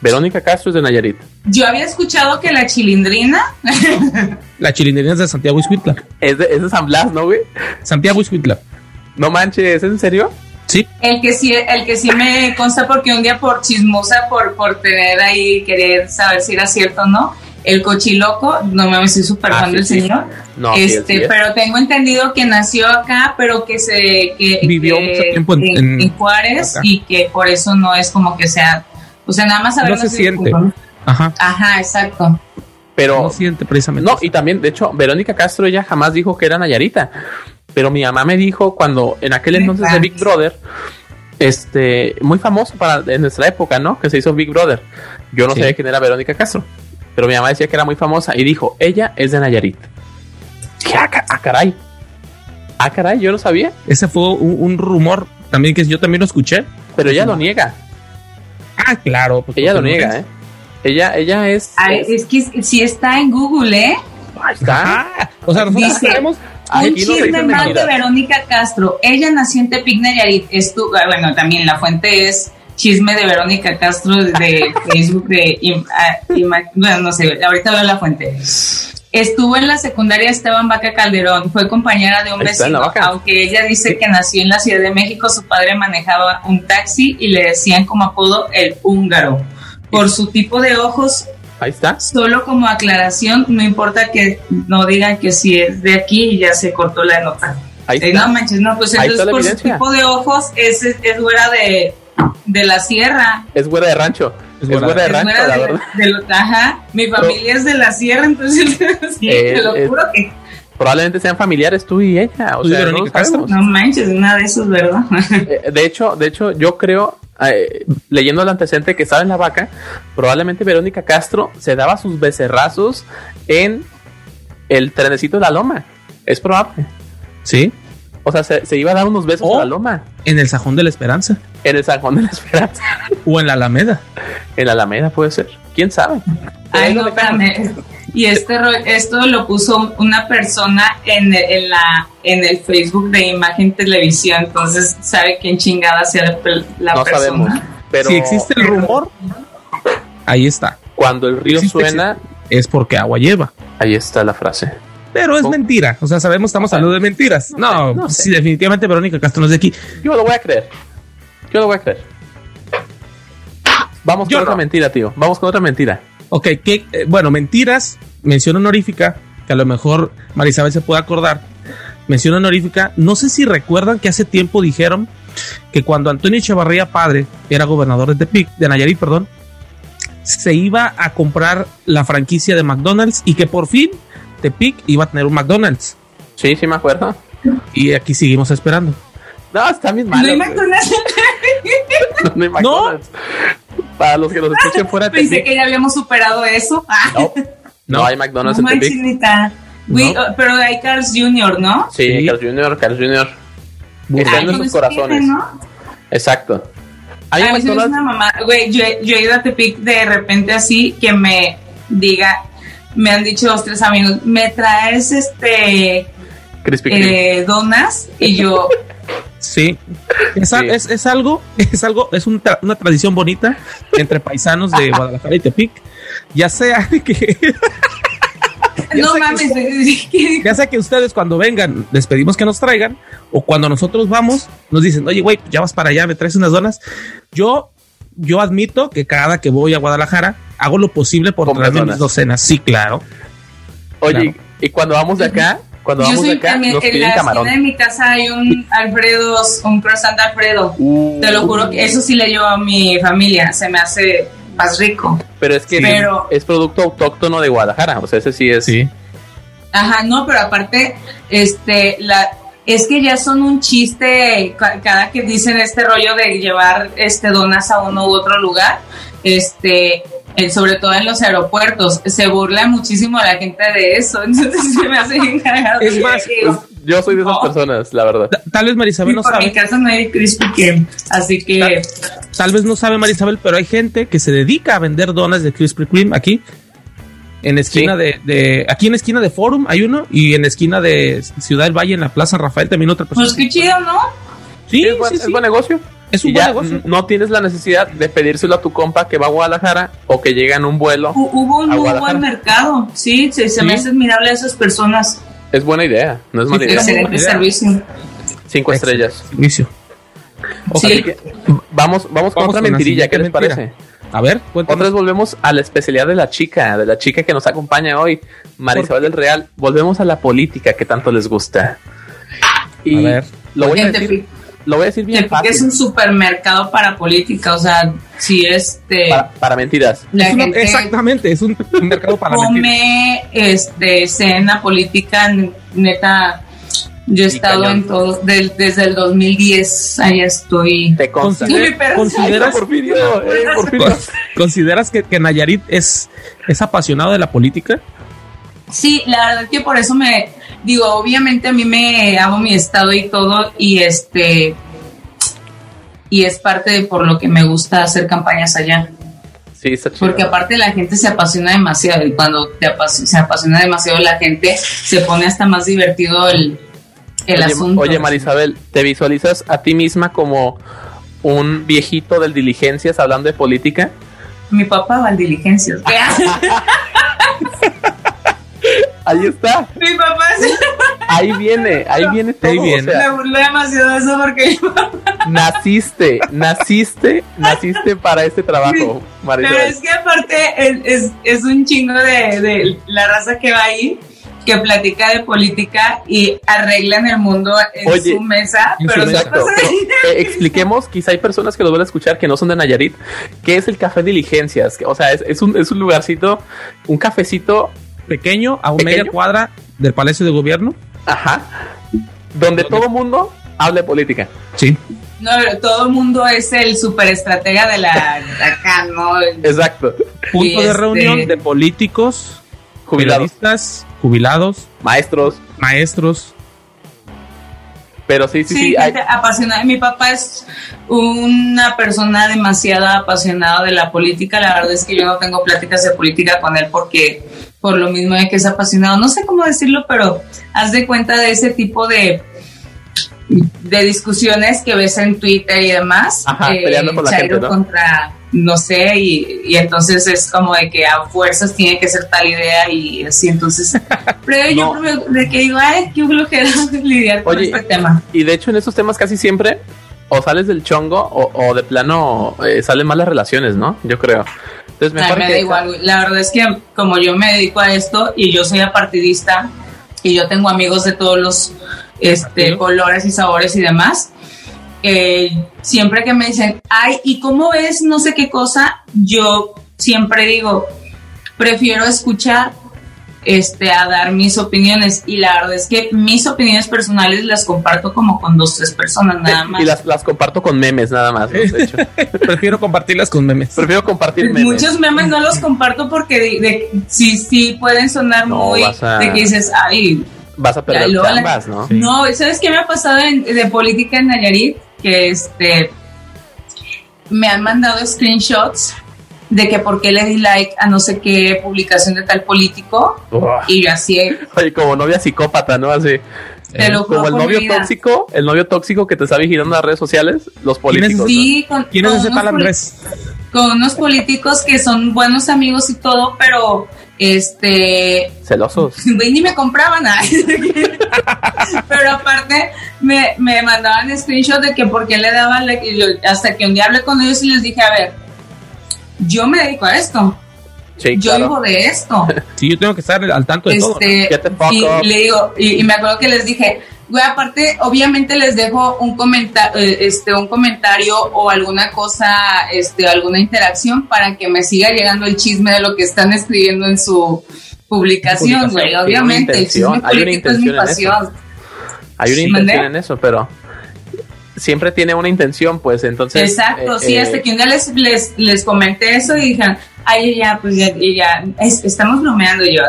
S2: Verónica Castro es de Nayarit.
S3: Yo había escuchado que la chilindrina.
S1: La chilindrina es de Santiago Iscuitla.
S2: Es de, es de San Blas, ¿no, güey?
S1: Santiago Iscuitla.
S2: No manches, ¿es en serio?
S1: Sí.
S3: El que sí, el que sí me consta porque un día por chismosa, por, por tener ahí, querer saber si era cierto o no, el cochiloco, no me soy súper
S2: Ah,
S3: fan
S2: sí,
S3: del
S2: sí.
S3: señor.
S2: No,
S3: este,
S2: sí es.
S3: pero tengo entendido que nació acá, pero que se que,
S1: Vivió
S3: que-
S1: mucho tiempo en- en-
S3: en Juárez
S1: acá.
S3: y que por eso no es como que sea, o sea, nada más haber
S1: No se siente. Ajá.
S3: Ajá, exacto.
S2: Pero
S1: no siente precisamente.
S2: No,
S1: eso.
S2: y también, de hecho, Verónica Castro ella jamás dijo que era Nayarita. Pero mi mamá me dijo cuando en aquel entonces de Big Brother, este, muy famoso para en nuestra época, ¿no? Que se hizo Big Brother. Yo no
S1: Sí.
S2: sabía quién era Verónica Castro. Pero mi mamá decía que era muy famosa y dijo, ella es de Nayarit. Dije, ah, ah, caray. Ah, caray, yo no sabía.
S1: Ese fue un, un rumor también que yo también lo escuché.
S2: Pero ella lo niega.
S1: Ah, claro. pues,
S2: Ella lo niega,
S1: es-
S2: ¿eh? Ella, ella es.
S3: Ay,
S2: es-
S3: es que si está en Google, ¿eh?
S2: ahí está.
S1: Ajá. O sea, nosotros
S3: Dice-
S1: sabemos.
S3: Un
S2: no
S3: chisme más de. Verónica Castro. Ella nació en Tepic Nayarit. Estuvo, ah, bueno, también la fuente es chisme de Verónica Castro de Facebook de Im- ah, bueno, no sé, ahorita veo la fuente. Estuvo en la secundaria Esteban Vaca Calderón, fue compañera de un vecino, aunque ella dice que nació en la Ciudad de México, su padre manejaba un taxi y le decían como apodo el húngaro. Por su tipo de ojos,
S2: Ahí está.
S3: Solo como aclaración, no importa que no digan que si es de aquí y ya se cortó la nota.
S2: Ahí
S3: Eh,
S2: está.
S3: no manches, no, pues entonces por su tipo de ojos es, es, es güera de, de la sierra.
S2: Es güera de rancho. Es,
S1: güera-
S2: güera de
S3: Es
S2: rancho,
S3: güera
S2: la
S3: de,
S2: verdad.
S3: de lo- ajá, mi familia es de la sierra, entonces sí,
S2: Eh,
S3: te lo juro que
S2: Probablemente sean familiares tú y ella. O
S1: y
S2: sea, no
S3: no manches, una de esos, ¿verdad?
S2: Eh, De hecho, de hecho, yo creo, eh, leyendo el antecedente que estaba en la vaca, probablemente Verónica Castro se daba sus becerrazos en el trenecito de la loma. Es probable.
S1: Sí.
S2: O sea, se, se iba a dar unos besos
S1: Oh.
S2: a la loma.
S1: En el Sajón de la Esperanza.
S2: En el San Juan de la Esperanza.
S1: O en la Alameda.
S2: En la Alameda puede ser. ¿Quién sabe?
S3: Ay, no, espérame. Y este esto lo puso una persona en, en la en el Facebook de Imagen Televisión, entonces sabe quién chingada sea la,
S2: No
S3: persona.
S2: sabemos. Pero
S1: Si existe el rumor, ahí está.
S2: cuando el río
S1: Existe,
S2: suena,
S1: Es porque agua lleva.
S2: ahí está la frase.
S1: Pero es mentira. O sea, sabemos, estamos hablando de mentiras. No,
S2: no sé.
S1: sí, definitivamente Verónica Castro no es de aquí.
S2: Yo lo voy a creer. Yo lo voy a creer. Vamos
S1: Yo
S2: con otra mentira, tío. Vamos con otra mentira.
S1: Ok, que, eh, bueno, mentiras, mención honorífica, que a lo mejor Marisabel se puede acordar. Mención honorífica, no sé si recuerdan que hace tiempo dijeron que cuando Antonio Echevarría padre era gobernador de Tepic, de Nayarit, perdón, se iba a comprar la franquicia de McDonald's y que por fin Tepic iba a tener un McDonald's.
S2: Sí, sí me acuerdo.
S1: Y aquí seguimos esperando.
S2: No, está bien
S3: No
S2: malo.
S3: hay McDonald's.
S2: No hay McDonald's. Para los que nos escuchen fuera de
S3: Pensé
S2: Tepic,
S3: que ya habíamos superado eso. Ah,
S2: no, no hay McDonald's
S3: no
S2: en Tepic.
S1: No.
S3: oh, pero hay Carl's Jr., ¿no?
S2: Sí,
S1: Sí.
S2: Carl Jr., Carl Jr. Está en
S3: eso
S2: corazones.
S3: ¿no?
S2: Exacto. Hay
S3: una mamá. Güey, yo, he- yo he ido a Tepic de repente así que me diga, me han dicho dos, tres amigos, me traes este eh, donas y yo,
S1: Sí. Es,
S2: Sí.
S1: es- es algo, es algo, es un tra- una tradición bonita entre paisanos de Guadalajara y Tepic. Ya sea que, Ya
S3: no
S1: sé que
S3: mames,
S1: ya sea que ustedes cuando vengan les pedimos que nos traigan, o cuando nosotros vamos, nos dicen, oye, güey, ya vas para allá, me traes unas donas. Yo, yo admito que cada que voy a Guadalajara hago lo posible por traerme mis docenas. Sí, claro.
S2: Oye,
S1: claro.
S2: y cuando vamos de acá, cuando
S3: yo
S2: vamos de
S3: soy
S2: acá,
S3: también,
S2: nos
S3: en
S2: piden
S3: la
S2: camarón.
S3: esquina de mi casa hay un Alfredo, un croissant Alfredo.
S2: Uh,
S3: Te lo juro que eso sí le llevo a mi familia, se me hace más rico.
S2: Pero es que
S3: Sí. Pero-
S2: es producto autóctono de Guadalajara. O sea, ese sí es.
S1: Sí.
S3: Ajá, no, pero aparte, este, la, es que ya son un chiste ca- cada que dicen este rollo de llevar este donas a uno u otro lugar, este, sobre todo en los aeropuertos, se burla muchísimo la gente de eso, entonces se me hace bien cagado.
S1: Es más,
S2: Yo soy de esas
S3: No.
S2: personas, la verdad.
S1: Ta- Tal vez Marisabel no
S3: por mi
S1: sabe,
S3: casa no hay Krispy Kreme, así que
S1: tal vez no sabe Marisabel, pero hay gente que se dedica a vender donas de Krispy Kreme aquí. En esquina
S2: Sí.
S1: de, de, aquí en esquina de Forum hay uno y en esquina de Ciudad del Valle en la Plaza Rafael también otra persona.
S3: pues qué chido, ¿no?
S1: Sí,
S2: es, buen,
S1: sí,
S2: es
S1: sí.
S2: buen negocio.
S1: Es un
S2: y
S1: buen
S2: ya
S1: negocio.
S2: no tienes la necesidad de pedírselo a tu compa que va a Guadalajara o que llega en un vuelo.
S3: Hu- Hubo un muy buen mercado, sí, se, se me hace admirable a esas personas.
S2: Es buena idea, no es mala idea.
S3: Excelente
S1: idea.
S3: servicio.
S2: Cinco estrellas.
S1: Servicio.
S2: Sí. Vamos, vamos con otra mentirilla, ¿qué les parece?
S1: A ver,
S2: cuéntanos. Otra vez volvemos a la especialidad de la chica, de la chica que nos acompaña hoy, Marisabel del Real. Volvemos a la política que tanto les gusta.
S1: Y a ver.
S2: Lo voy a decir, lo voy a decir bien
S3: fácil. es un supermercado para política, o sea, si este
S2: para, mentiras.
S1: exactamente, es un mercado para
S3: come, este, cena política, neta. Yo he estado en todo, desde el 2010, ahí estoy.
S2: Te
S1: consideras, ¿Consideras que, que Nayarit es, es apasionado de la política?
S3: Sí, la verdad que por eso me, digo, obviamente a mí me hago mi estado y todo y este y es parte de por lo que me gusta hacer campañas allá.
S2: Sí, está chido.
S3: Porque aparte la gente se apasiona demasiado y cuando te se apasiona demasiado la gente se pone hasta más divertido el, el asunto.
S2: Oye, Marisabel, ¿te visualizas a ti misma como un viejito del diligencias hablando de política?
S3: Mi papá va al diligencias. ¿Qué
S2: Ahí está.
S3: Mi papá
S2: Ahí viene, ahí viene todo. Ahí viene.
S3: Me burlé demasiado de eso porque
S2: naciste, naciste, naciste para este trabajo,
S3: María. Pero es que aparte es, es, un chingo de, de, la raza que va ahí que platica de política y arreglan el mundo en su mesa. Pero,
S2: exacto, eh, expliquemos, quizá hay personas que lo van a escuchar que no son de Nayarit, ¿qué es el café diligencias? O sea, es, es, un, es un lugarcito, un cafecito
S1: pequeño a una media cuadra del Palacio de Gobierno.
S2: Ajá. Donde todo mundo habla de política.
S1: Sí.
S3: No, todo el mundo es el superestratega de la acá, ¿no?
S2: Exacto.
S1: Punto de este reunión de políticos, jubilados, jubilados,
S2: maestros,
S1: maestros,
S2: pero sí, sí, sí.
S3: apasionada. Mi papá es una persona demasiado apasionada de la política. La verdad es que yo no tengo pláticas de política con él porque por lo mismo de que es apasionado. No sé cómo decirlo, pero haz de cuenta de ese tipo de de discusiones que ves en Twitter y demás.
S2: Ajá, eh, peleando con la gente, ¿no?
S3: contra no sé, y, entonces es como de que a fuerzas tiene que ser tal idea y así, entonces, pero yo de que digo, ay, qué flojera lidiar con este tema.
S2: Y de hecho en esos temas casi siempre o sales del chongo o, de plano eh, salen malas relaciones, ¿no? Yo creo. Entonces
S3: me, me da igual, la verdad es que como yo me dedico a esto y yo soy apartidista y yo tengo amigos de todos los este, colores y sabores y demás, eh, siempre que me dicen, ay, ¿y cómo ves no sé qué cosa? Yo siempre digo, prefiero escuchar este, a dar mis opiniones y la verdad es que mis opiniones personales las comparto como con dos, tres personas nada más.
S2: Y las, las comparto con memes nada más.
S1: Prefiero compartirlas con memes.
S2: Prefiero compartir memes.
S3: Muchos memes no los comparto porque de, sí, sí pueden sonar muy de que dices, ay,
S2: vas a perder ambas, ¿no?
S3: No, ¿sabes qué me ha pasado de política en Nayarit? Que este me han mandado screenshots de que por qué le di like a no sé qué publicación de tal político y yo así
S2: oye como novia psicópata no así. Como el novio tóxico el novio tóxico que te está vigilando en las redes sociales los políticos
S3: sí, con,
S1: ¿Quién es ese tal Andrés?
S3: con unos políticos que son buenos amigos y todo pero este
S2: celosos
S3: ni me compraban nada pero aparte me, me mandaban screenshot de que por qué le daban hasta que un día hablé con ellos y les dije a ver yo me dedico a esto. Yo vivo de esto.
S1: Sí yo tengo que estar al tanto de todo
S3: este, y le digo y me acuerdo que les dije Güey, aparte, obviamente les dejo un comentario, eh, este, un comentario o alguna cosa, este, alguna interacción para que me siga llegando el chisme de lo que están escribiendo en su publicación, güey. Obviamente, el chisme político es mi pasión.
S2: Hay una intención en eso, pero siempre tiene una intención, pues entonces.
S3: Exacto, eh, sí, hasta eh, que un día les, les, les comenté eso y dijeron, ay, ya, pues ya, ya, estamos bromeando yo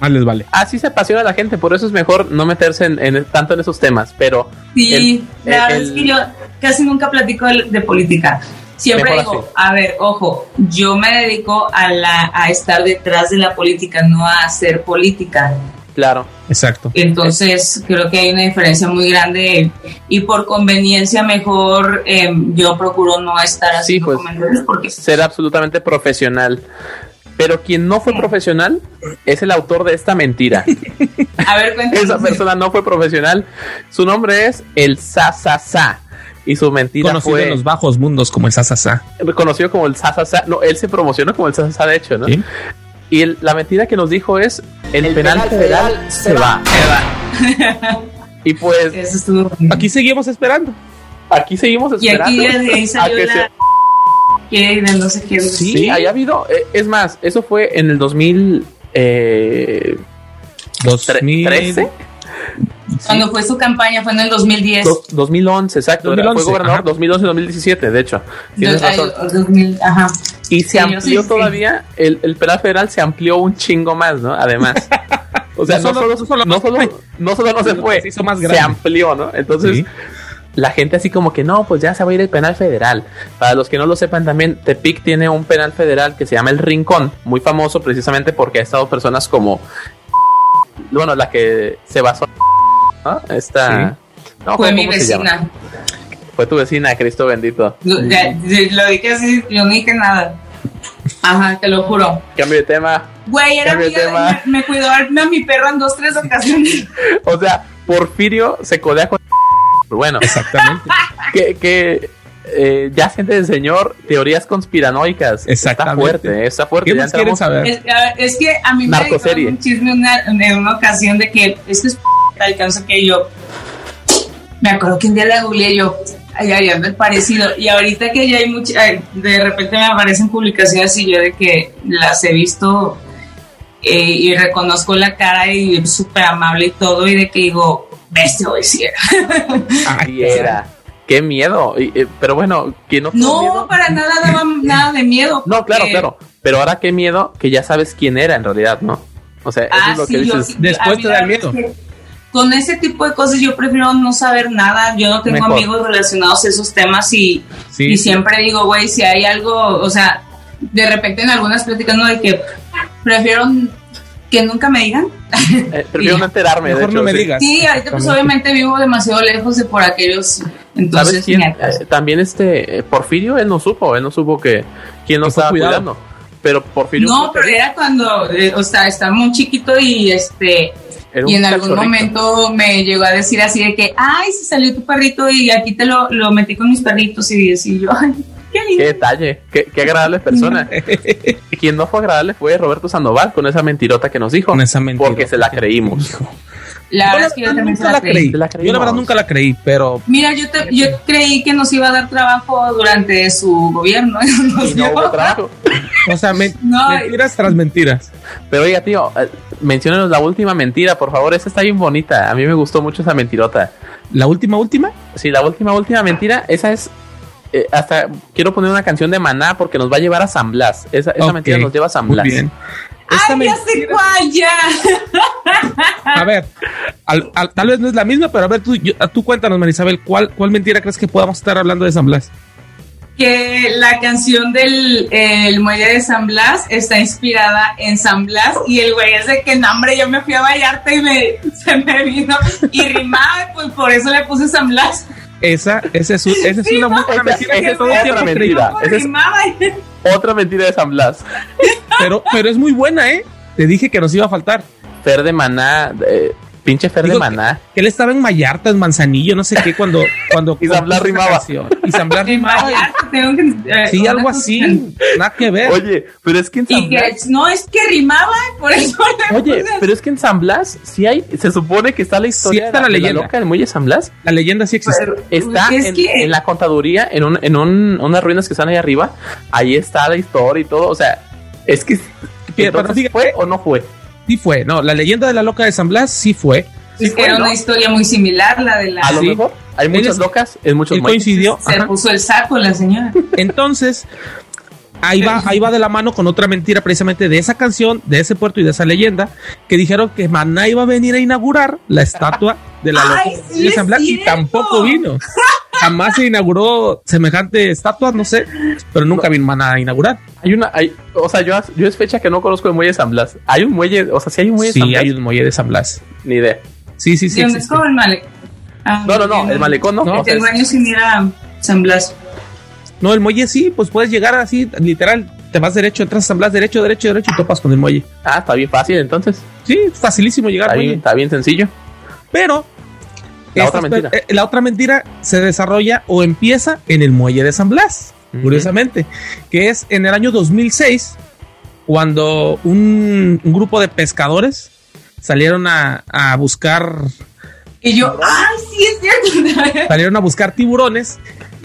S1: más les vale.
S2: Así se apasiona la gente, por eso es mejor no meterse en, tanto en esos temas, pero...
S3: Sí, la verdad es que yo casi nunca platico de, política. Siempre digo, a ver, ojo, yo me dedico a, la, a estar detrás de la política, no a hacer política.
S2: Claro.
S1: Exacto.
S3: Entonces, creo que hay una diferencia muy grande y por conveniencia mejor em, yo procuro no estar así pues, porque
S2: ser absolutamente profesional. Pero quien no fue profesional es el autor de esta mentira.
S3: A ver, cuéntame.
S2: Esa persona no fue profesional. Su nombre es el Sa Sa Sa. Y su mentira
S1: Conocido
S2: fue
S1: en los bajos mundos como el Sasasa.
S2: reconocido como el Sasasa. No, él se promocionó como el Sasasa, de hecho, ¿no?
S1: ¿Sí?
S2: Y el- la mentira que nos dijo es: el, penal, federal, se va. y pues
S3: Eso estuvo.
S1: Aquí seguimos esperando.
S2: aquí seguimos
S3: Y
S2: esperando.
S3: aquí desde ahí
S2: a
S3: salió
S2: que
S3: la.
S2: se-
S3: que de no sé qué.
S2: Sí, haya habido. eh, Es más, eso fue en el 2000. Eh,
S1: 2013.
S3: Cuando fue su campaña fue en el 2010.
S2: dos- 2011, exacto. era-
S1: 2011,
S2: fue gobernador
S1: ajá.
S2: 2011-2017, de hecho. Tienes razón.
S3: 2000, ajá.
S2: Y se
S3: Sí,
S2: amplió
S3: sí, sí.
S2: todavía, el, el penal federal se amplió un chingo más, ¿no? Además. O sea,
S1: No
S2: no,
S1: solo-
S2: solo,
S1: no solo-
S2: no, solo, no solo no se fue,
S1: Se hizo más
S2: se
S1: grande.
S2: amplió, ¿no? Entonces,
S1: Sí.
S2: La gente así como que no, pues ya se va a ir el penal federal. Para los que no lo sepan también, Tepic tiene un penal federal que se llama El Rincón, muy famoso precisamente porque ha estado personas como, bueno, la que se basó, ¿no? Esta... No,
S3: Fue
S2: ¿cómo
S3: mi
S2: se llama?
S3: vecina.
S2: Fue tu vecina, Cristo bendito.
S3: Lo, ya- lo dije así, yo no dije nada. Ajá, te lo juro.
S2: Cambio de tema.
S3: Güey, era
S2: Cambio de
S3: amiga,
S2: tema.
S3: me, me cuidó a mi perro en dos, tres ocasiones.
S2: O sea, Porfirio se codea con... Bueno,
S1: Exactamente.
S2: que, que eh, ya siente el señor teorías conspiranoicas. Está
S1: Exactamente.
S2: fuerte, eh, está fuerte.
S1: ¿Qué
S2: ya
S1: más quieren
S2: entramos-
S1: saber?
S3: Es, que a mí me dijeron un chisme una- en una ocasión de que es que es alcanzo que yo me acuerdo que un día la googleé yo ay, ay, ando el parecido y ahorita que ya hay mucha ay, de repente me aparecen publicaciones y yo de que las he visto eh, y reconozco la cara y es súper amable y todo y de que digo bestia hoy sí era".
S2: Así era. Qué miedo. Y, eh, pero bueno, ¿quién no
S3: no
S2: miedo?
S3: para nada daba nada de miedo
S2: No, claro, claro. Pero ahora qué miedo que ya sabes quién era en realidad, ¿no? O sea, eso
S3: Ah,
S2: es lo
S3: sí,
S2: que dices.
S1: Después te da el miedo.
S3: es que Con ese tipo de cosas yo prefiero no saber nada. Yo no tengo
S2: Mejor.
S3: amigos relacionados a esos temas y,
S1: Sí,
S3: y
S1: sí.
S3: siempre digo, güey, si hay algo, o sea, de repente en algunas pláticas, ¿no? De que prefiero que nunca me digan.
S2: Eh, prefiero no enterarme. de
S1: Mejor
S2: hecho,
S1: no me
S2: sí.
S1: digas.
S3: Sí, ahorita pues obviamente vivo demasiado lejos de por aquellos.
S2: ¿Sabes
S3: Entonces,
S2: quién? Eh, también este eh, Porfirio, él no supo, él no supo que quién
S1: fue
S2: estaba
S1: cuidado.
S2: cuidando. Pero Porfirio
S3: No, pero era cuando, eh, o sea, estaba muy chiquito y este y en algún
S2: cachorrito.
S3: momento me llegó a decir así de que, ay, se salió tu perrito y aquí te lo, lo metí con mis perritos y así yo, ay, qué
S2: detalle, qué, qué agradable persona. Y quien no fue agradable fue Roberto Sandoval con esa mentirota que nos dijo.
S1: Con esa mentira.
S2: Porque se la creímos.
S3: La verdad es que yo también se la
S1: la
S3: creí.
S1: creí.
S2: Se la
S1: Yo la verdad nunca la creí, pero
S3: Mira, yo, te- yo creí que nos iba a dar trabajo durante su gobierno. y
S2: no hubo trabajo.
S1: o sea,
S3: No,
S1: mentiras tras mentiras.
S2: Pero oiga, tío, eh, menciónenos la última mentira, por favor. Esa está bien bonita. A mí me gustó mucho esa mentirota.
S1: La última última
S2: Sí, la última, última mentira, esa es. Eh, hasta quiero poner una canción de Maná porque nos va a llevar a San Blas. Esa, mentira nos lleva a San
S1: Muy
S2: Blas.
S1: bien. Esta
S3: Ay, ya
S1: mentira-
S3: sé cuál, ya.
S1: A ver, al- al- tal vez no es la misma, pero a ver, tú, yo- tú cuéntanos, Marisabel, ¿cuál, ¿cuál mentira crees que podamos estar hablando de San Blas?
S3: Que la canción del el muelle de San Blas está inspirada en San Blas y el güey es de que, no, hombre, yo me fui a Vallarta y me, se me vino y rimaba, pues por eso le puse San Blas.
S1: Esa, esa es, un- esa es
S3: Sí,
S1: una muy buena mentira
S2: esa
S1: que
S2: es
S1: todo
S2: otra
S1: tiempo
S2: mentira. Otra mentira de San Blas.
S1: Pero, pero es muy buena, ¿eh? Te dije que nos iba a faltar.
S2: Fer de Maná, eh, pinche Fer de Maná.
S1: Que él estaba en Vallarta, en Manzanillo, no sé qué, cuando. cuando
S2: Y
S1: esa
S2: rimaba.
S1: Y
S3: En
S1: rimaba.
S3: Vallarta tengo que... eh,
S1: Sí, algo así. Nada que ver.
S2: Oye, pero es que en San
S3: Y que no es que rimaba, por eso
S2: Oye, pero es que en San Blas sí hay, se supone que está la historia
S1: está
S2: de
S1: la
S2: de
S1: leyenda.
S2: loca del muelle San Blas.
S1: La leyenda sí existe.
S3: Pero-
S2: Está
S3: Es
S2: en,
S3: que-
S2: en la contaduría, en, un, en un- unas ruinas que están ahí arriba. Ahí está la historia y todo. O sea, es que. Entonces, ¿Fue o no fue?
S1: Sí fue, no, la leyenda de la loca de San Blas sí fue.
S3: Es que
S2: fue,
S3: era
S2: ¿no?
S3: una historia muy similar, la de la...
S2: A lo
S1: Sí.
S2: mejor. Hay muchas locas en muchos
S1: Él coincidió.
S3: Se
S1: ajá.
S3: puso el saco la señora.
S1: Entonces, ahí va, ahí va de la mano con otra mentira precisamente de esa canción, de ese puerto y de esa leyenda, que dijeron que Maná iba a venir a inaugurar la estatua de la loca
S3: Ay, sí
S1: de San Blas y tampoco vino. Jamás se inauguró semejante estatua, no sé, pero nunca vino Maná a inaugurar.
S2: Hay una. Hay, o sea, yo, yo es fecha que no conozco el muelle de San Blas. Hay un muelle. O sea, si hay un muelle de San
S1: Sí,
S2: Blas.
S1: hay un muelle de San Blas.
S2: Ni idea.
S1: Sí, sí, sí.
S3: ¿De dónde es el malecón? Ah,
S2: No, no, no. El malecón no.
S1: No,
S2: O sea,
S3: Tengo años sin ir a San Blas.
S1: No, el muelle sí, pues puedes llegar así, literal, te vas derecho, entras a San Blas, derecho, derecho, derecho y topas con el muelle.
S2: ah, está bien fácil entonces.
S1: Sí, facilísimo llegar
S2: Está
S1: al
S2: bien,
S1: muelle.
S2: está bien sencillo.
S1: Pero
S2: La
S1: Esta
S2: otra
S1: es-
S2: mentira.
S1: eh, la otra mentira se desarrolla o empieza en el muelle de San Blas, curiosamente, que es en el año 2006, cuando un, un grupo de pescadores salieron a, a buscar
S3: Y yo, ay, sí, es cierto.
S1: salieron a buscar tiburones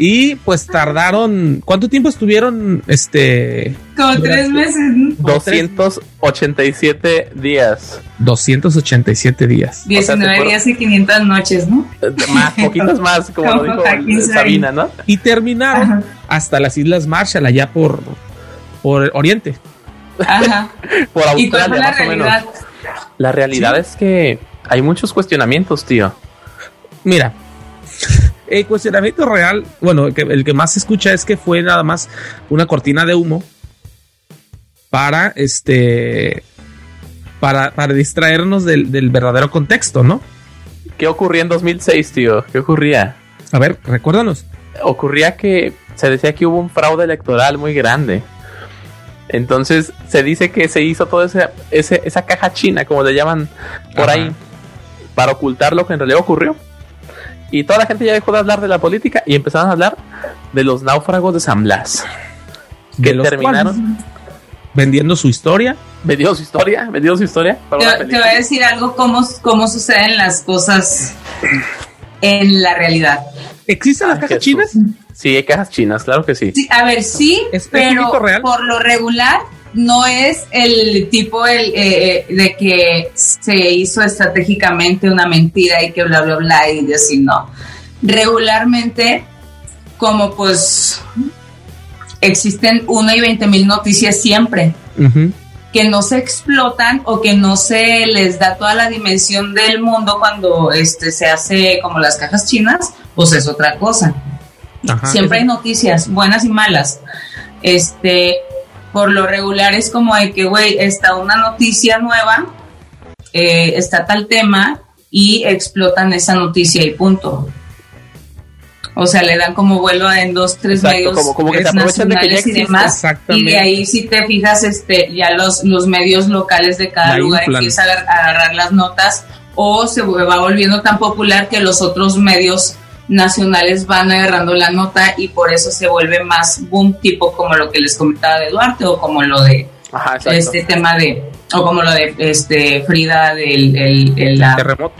S1: y pues tardaron ¿cuánto tiempo estuvieron este
S3: Como tres meses. ¿no?
S2: 287 días.
S1: 287 días
S3: 19
S2: fueron-
S3: días y 500 noches, ¿no?
S2: Eh, Más, poquitos más, como lo
S3: Como
S2: dijo eh,
S3: se
S2: Sabina, ¿no?
S1: y terminaron
S3: Ajá.
S1: hasta las Islas Marshall allá por por Oriente
S3: Ajá.
S2: Por
S3: ¿Y cuál fue
S2: Australia,
S3: la
S2: más o menos.
S3: realidad?
S2: La realidad es que hay muchos cuestionamientos, tío.
S1: Mira, el cuestionamiento real, bueno, el que, el que más se escucha es que fue nada más una cortina de humo para este para, para distraernos del, del verdadero contexto, ¿no?
S2: ¿Qué ocurría en 2006, tío? ¿Qué ocurría?
S1: A ver, recuérdanos.
S2: Ocurría que se decía que hubo un fraude electoral muy grande. Entonces se dice que se hizo toda ese- esa caja china, como le llaman por
S1: Ajá.
S2: ahí, para ocultar lo que en realidad ocurrió. Y toda la gente ya dejó de hablar de la política y empezaron a hablar de los náufragos de San Blas. Que
S1: los
S2: terminaron
S1: cuales, vendiendo su historia.
S2: vendió su historia, vendió su historia.
S3: Te, voy a decir algo, cómo, cómo suceden las cosas en la realidad.
S1: ¿Existen las
S2: Ay,
S1: cajas
S2: Jesús.
S1: chinas?
S2: Sí, hay cajas chinas, claro que sí.
S3: Sí, a ver, sí,
S1: ¿Es- es un
S3: pero
S1: real?
S3: por lo regular no es el tipo el, eh, eh, de que se hizo estratégicamente una mentira y que bla, bla, bla y de así, no. Regularmente, como pues existen una y veinte mil noticias siempre que no se explotan o que no se les da toda la dimensión del mundo cuando este se hace como las cajas chinas, pues es otra cosa.
S1: Ajá.
S3: Siempre hay noticias, buenas y malas. Este, por lo regular es como de que, güey, está una noticia nueva, eh, está tal tema y explotan esa noticia y punto. O sea, le dan como vuelo en dos, tres
S2: Exacto,
S3: medios
S2: como- como que se aprovechan de que ya
S3: nacionales y demás. Y de ahí, si te fijas, este, ya los, los medios locales de cada
S1: La
S3: lugar empiezan a agarrar las notas o se va volviendo tan popular que los otros medios nacionales van agarrando la nota y por eso se vuelve más boom tipo como lo que les comentaba de Duarte o como lo de
S2: Ajá,
S3: este tema de o como lo de este Frida del el, el- la-
S1: Terremoto.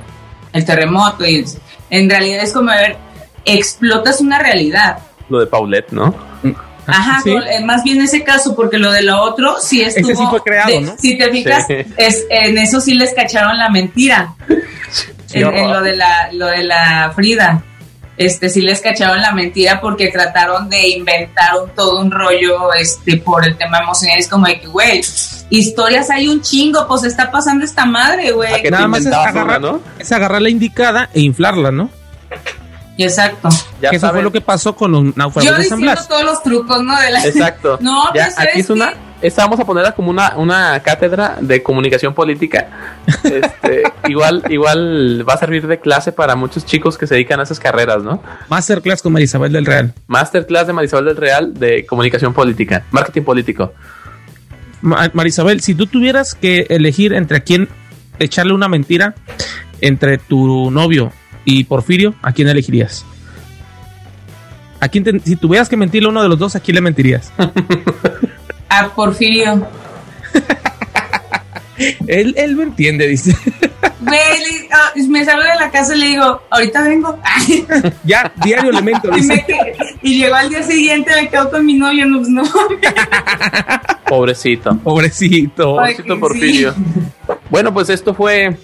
S3: el terremoto y en realidad es como a ver explotas una realidad
S2: Lo de Paulette, ¿no?
S3: Ajá,
S1: Sí.
S3: con- eh, más bien ese caso, porque lo de lo otro sí estuvo.
S1: Ese sí fue creado,
S3: de-
S1: ¿no?
S3: Si te fijas,
S2: Sí.
S3: es, en eso sí les cacharon la mentira. en, en lo de la, lo de la Frida. Este sí les cacharon la mentira porque trataron de inventar un, todo un rollo este por el tema emocional. Es como de que, güey, historias hay un chingo, pues está pasando esta madre,
S2: ¿A
S3: güey.
S1: Nada más es agarrar,
S2: no?
S1: es agarrar la indicada e inflarla, ¿no?
S3: Exacto.
S2: Ya
S1: que eso fue lo que pasó con los
S3: Yo
S1: náufragos de San
S3: diciendo todos los trucos, ¿no? De la...
S2: Exacto.
S3: No,
S2: ya,
S3: ¿sabes
S2: aquí es una. Esta vamos a ponerla como una, una cátedra de comunicación política. Este, igual, igual va a servir de clase para muchos chicos que se dedican a esas carreras, ¿no?
S1: Masterclass con Marisabel del Real.
S2: Masterclass de Marisabel del Real de comunicación política, marketing político.
S1: Ma- Marisabel, si tú tuvieras que elegir entre a quién echarle una mentira, entre tu novio y Porfirio, ¿a quién elegirías? ¿A quién te- si tuvieras que mentirle a uno de los dos, ¿a quién le mentirías?
S3: A Porfirio.
S1: él, él lo entiende, dice.
S3: Güey, ah, me salgo de la casa y le digo, ahorita vengo.
S1: ya, diario elemento,
S3: y,
S1: dice.
S3: me y llegó al día siguiente, me quedo con mi novio. No, pues no.
S2: Pobrecito.
S1: Pobrecito.
S2: Pobrecito
S3: sí.
S2: Porfirio. Bueno, pues esto fue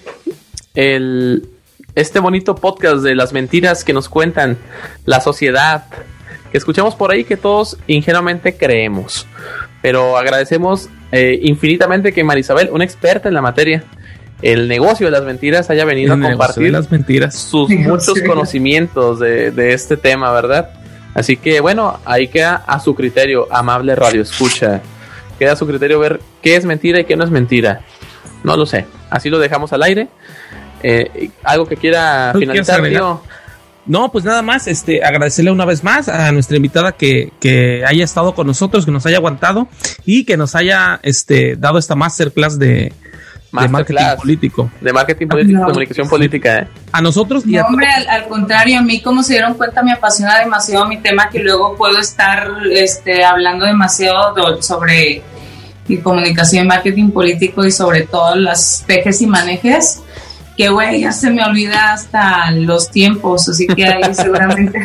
S2: el este bonito podcast de las mentiras que nos cuentan la sociedad, que escuchamos por ahí que todos ingenuamente creemos. Pero agradecemos eh, infinitamente que Marisabel, una experta en la materia, el negocio de las mentiras, haya venido
S1: El
S2: a compartir
S1: las mentiras.
S2: sus
S3: Negocio
S2: muchos
S3: de
S2: conocimientos de, de este tema, ¿verdad? Así que bueno, ahí queda a su criterio, amable radio escucha. Queda a su criterio ver qué es mentira y qué no es mentira. No lo sé. Así lo dejamos al aire. Eh, algo que quiera
S1: ¿Tú quieres
S2: finalizar, tío?
S1: No, pues nada más, este, agradecerle una vez más a nuestra invitada que, que haya estado con nosotros, que nos haya aguantado y que nos haya este, dado esta masterclass de, de marketing político.
S2: De marketing político, comunicación política, ¿eh?
S1: A nosotros
S3: y hombre, al, contrario, a mí como se dieron cuenta me apasiona demasiado mi tema que luego puedo estar este, hablando demasiado sobre mi comunicación, marketing político y sobre todo las pejes y manejes que güey, ya se me olvida hasta los tiempos, así que ahí seguramente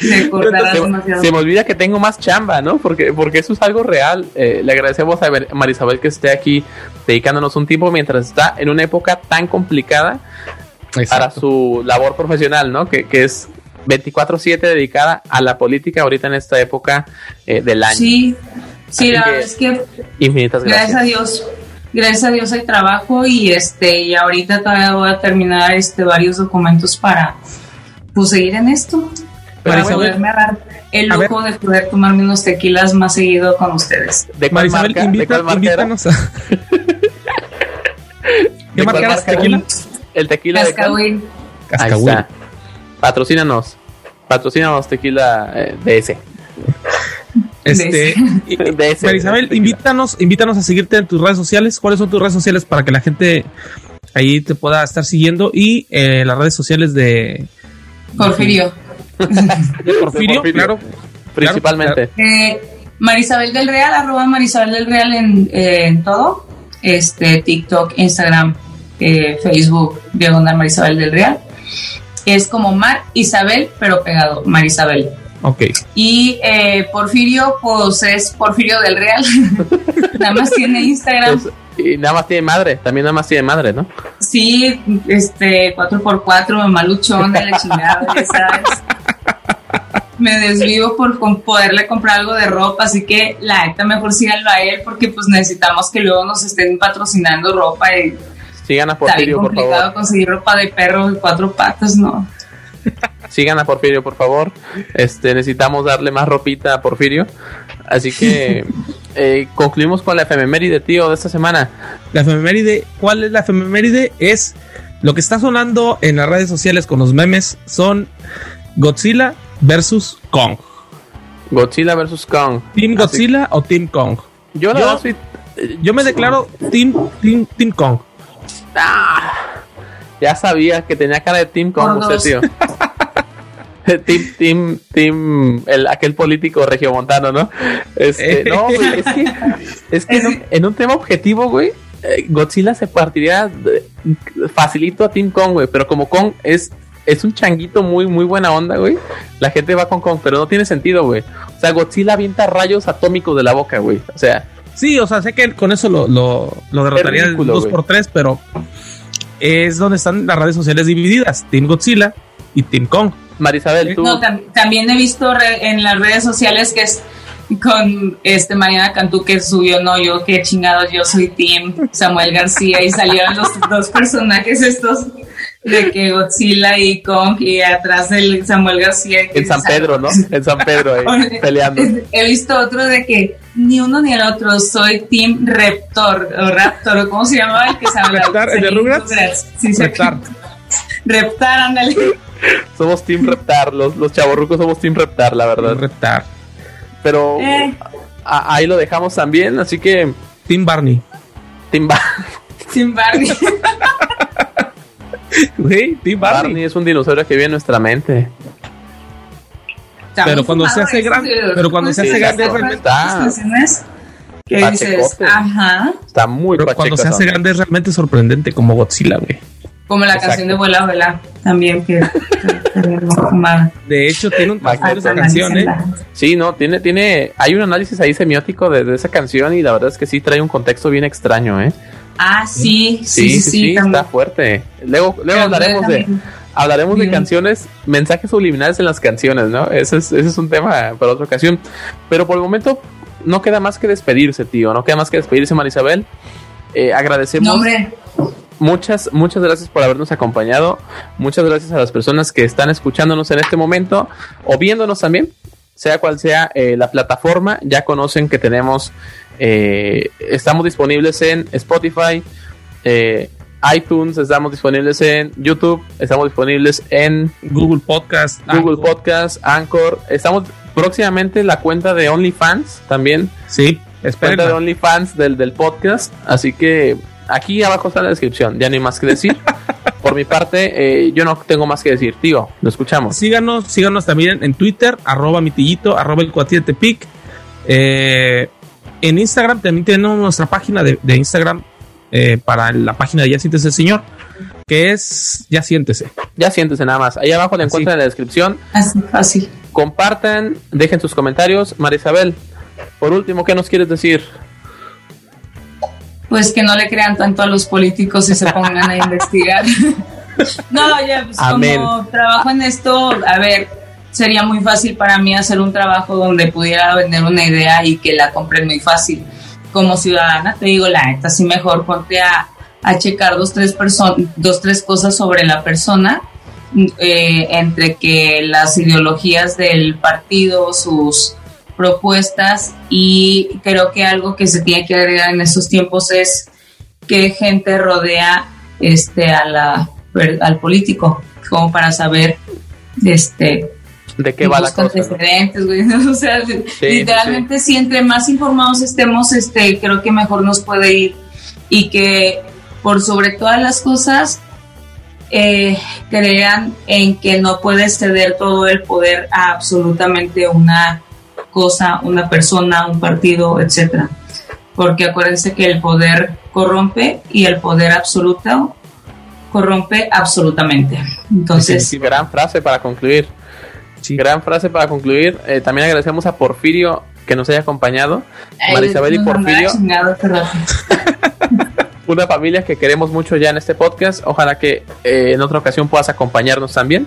S2: se, me olvida que tengo más chamba, ¿no? Porque, porque eso es algo real. Eh, le agradecemos a Marisabel que esté aquí dedicándonos un tiempo mientras está en una época tan complicada para su labor profesional, ¿no? Que, que es 24/7 dedicada a la política ahorita en esta época eh, del año.
S3: Sí, sí, la verdad es que
S2: infinitas
S3: gracias. Gracias a Dios. Gracias a Dios hay trabajo y este y ahorita todavía voy a terminar este varios documentos para pues seguir en esto para poderme dar el lujo de poder tomarme unos tequilas más seguido con ustedes.
S1: ¿De cuál marca? Invita, ¿De cuál invítanos a...
S2: ¿Qué marca es tequila? El tequila
S3: Cascahuil.
S2: Cascahuil. Patrocínanos. Patrocínanos tequila eh, DS.
S1: Este, Marisabel, invítanos, invítanos a seguirte en tus redes sociales. ¿Cuáles son tus redes sociales para que la gente ahí te pueda estar siguiendo? Y eh, las redes sociales de
S3: Porfirio.
S1: Porfirio, claro.
S2: Principalmente.
S3: Eh, Marisabel del Real, arroba Marisabel del Real en, eh, en todo. Este, TikTok, Instagram, eh, Facebook, diagonal Marisabel del Real. Es como Mar Isabel, pero pegado, Marisabel.
S1: Ok.
S3: Y eh, Porfirio, pues es Porfirio del Real. nada más tiene Instagram. Pues,
S2: y nada más tiene madre, también nada más tiene madre, ¿no?
S3: Sí, este, 4x4, maluchón de la chingada, ¿sabes? me desvivo por poderle comprar algo de ropa, así que la neta mejor síganlo a él porque pues necesitamos que luego nos estén patrocinando ropa y
S2: sigan a Porfirio,
S3: por favor. complicado conseguir ropa de perro de cuatro patas, ¿no?
S2: Sigan a Porfirio, por favor. Este, necesitamos darle más ropita a Porfirio. Así que eh, concluimos con la efeméride, tío, de esta semana.
S1: La efeméride, ¿cuál es la efeméride? Es lo que está sonando en las redes sociales con los memes son Godzilla versus Kong.
S2: Godzilla versus Kong.
S1: ¿Team Godzilla o Team Kong?
S2: Yo,
S1: yo, me declaro Team, team, team Kong.
S2: Ah, ya sabía que tenía cara de Team Kong usted, tío. team, team, team, el, aquel político regiomontano, ¿no? Este, no, es que, es que en, un, tema objetivo, güey, eh, Godzilla se partiría facilito a Team Kong, güey, pero como Kong es es un changuito muy, muy buena onda, güey. La gente va con Kong, pero no tiene sentido, güey. O sea, Godzilla avienta rayos atómicos de la boca, güey. O sea.
S1: Sí, o sea, sé que con eso lo, lo, lo derrotaría dos por tres, pero es donde están las redes sociales divididas: Team Godzilla y Team Kong.
S2: Marisabel, tú.
S3: No, también he visto en las redes sociales que es con este Mariana Cantú que subió, no, yo qué chingados, yo soy Team Samuel García y salieron los dos personajes estos de que Godzilla y Kong y atrás del Samuel García.
S2: En San Pedro, ¿no? En San Pedro, ahí, peleando.
S3: He visto otro de que ni uno ni el otro, soy Team Reptor, o Raptor, ¿cómo se llamaba el que se habla?
S1: ¿Reptar? ¿El de Rugrats?
S3: Sí, Reptar. Reptar, ándale.
S2: Somos Team Reptar, los, los chavorrucos somos Team Reptar, la verdad.
S1: Reptar.
S2: Pero eh. ahí lo dejamos también, así que...
S1: Team Barney.
S2: Team Barney.
S3: Team Barney.
S2: Barney. es un dinosaurio que vive en nuestra mente.
S1: Pero cuando se hace grande, pero cuando se hace grande realmente
S3: está. ¿Qué dices? Ajá.
S2: Está muy
S1: Pero cuando se hace grande es realmente sorprendente como Godzilla, güey.
S3: Como la canción de Vuela Vuela también que,
S1: De hecho tiene un de esa canción, ¿eh?
S2: Sí, no, tiene tiene hay un análisis ahí semiótico de, de esa canción y la verdad es que sí trae un contexto bien extraño, ¿eh?
S3: Ah, sí, sí, sí, sí,
S2: está fuerte. Luego, luego hablaremos de hablaremos de canciones, mensajes subliminales en las canciones, ¿no? Ese es, ese es un tema para otra ocasión. Pero por el momento no queda más que despedirse, tío. No queda más que despedirse, Marisabel. Eh, agradecemos. Muchas, muchas gracias por habernos acompañado. Muchas gracias a las personas que están escuchándonos en este momento o viéndonos también, sea cual sea eh, la plataforma. Ya conocen que tenemos eh, estamos disponibles en Spotify, eh, iTunes, estamos disponibles en YouTube, estamos disponibles en
S1: Google Podcast,
S2: Google Podcast, Anchor. Estamos próximamente la cuenta de OnlyFans también.
S1: Sí,
S2: cuenta de OnlyFans del, del podcast. Así que aquí abajo está la descripción, ya no hay más que decir. Por mi parte, eh, yo no tengo más que decir. Tío, lo escuchamos.
S1: Síganos, síganos también en Twitter, arroba mitillito, arroba el cuatillete tepic. Eh, en Instagram también tenemos nuestra página de, de Instagram eh, para la página de Ya Siéntese el Señor, que es Ya Siéntese.
S2: Ya siéntese nada más. Ahí abajo la
S1: Así.
S2: encuentran en la descripción.
S3: Así fácil.
S2: Compartan, dejen sus comentarios. María Isabel, por último, ¿qué nos quieres decir?
S3: Pues que no le crean tanto a los políticos y se pongan a investigar. no, ya, pues
S2: Amén.
S3: como trabajo en esto, a ver, sería muy fácil para mí hacer un trabajo donde pudiera vender una idea y que la compren muy fácil. Como ciudadana, te digo, la neta, sí mejor ponte a, a checar dos, tres dos, tres cosas sobre la persona, eh, entre que las ideologías del partido, sus propuestas y creo que algo que se tiene que agregar en estos tiempos es qué gente rodea este a la al político como para saber este
S2: ¿De qué va la cosa?
S3: antecedentes, güey, ¿no? o sea, literalmente si entre más informados estemos este creo que mejor nos puede ir y que por sobre todas las cosas eh, crean en que no puedes ceder todo el poder a absolutamente una cosa, una persona, un partido, etcétera. Porque acuérdense que el poder corrompe y el poder absoluto corrompe absolutamente. Entonces,
S2: Sí, gran frase para concluir. Gran frase para concluir. Eh, también agradecemos a Porfirio que nos haya acompañado. María Isabel y Porfirio. Una familia que queremos mucho ya en este podcast. Ojalá que eh, en otra ocasión puedas acompañarnos también.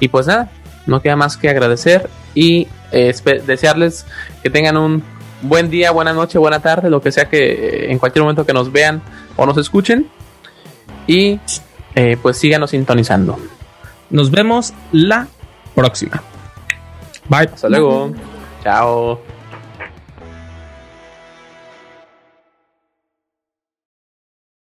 S2: Y pues nada, no queda más que agradecer y eh, desearles que tengan un buen día, buena noche, buena tarde, lo que sea que eh, en cualquier momento que nos vean o nos escuchen. Y eh, pues síganos sintonizando.
S1: Nos vemos la próxima. Bye.
S2: Hasta luego. Chao.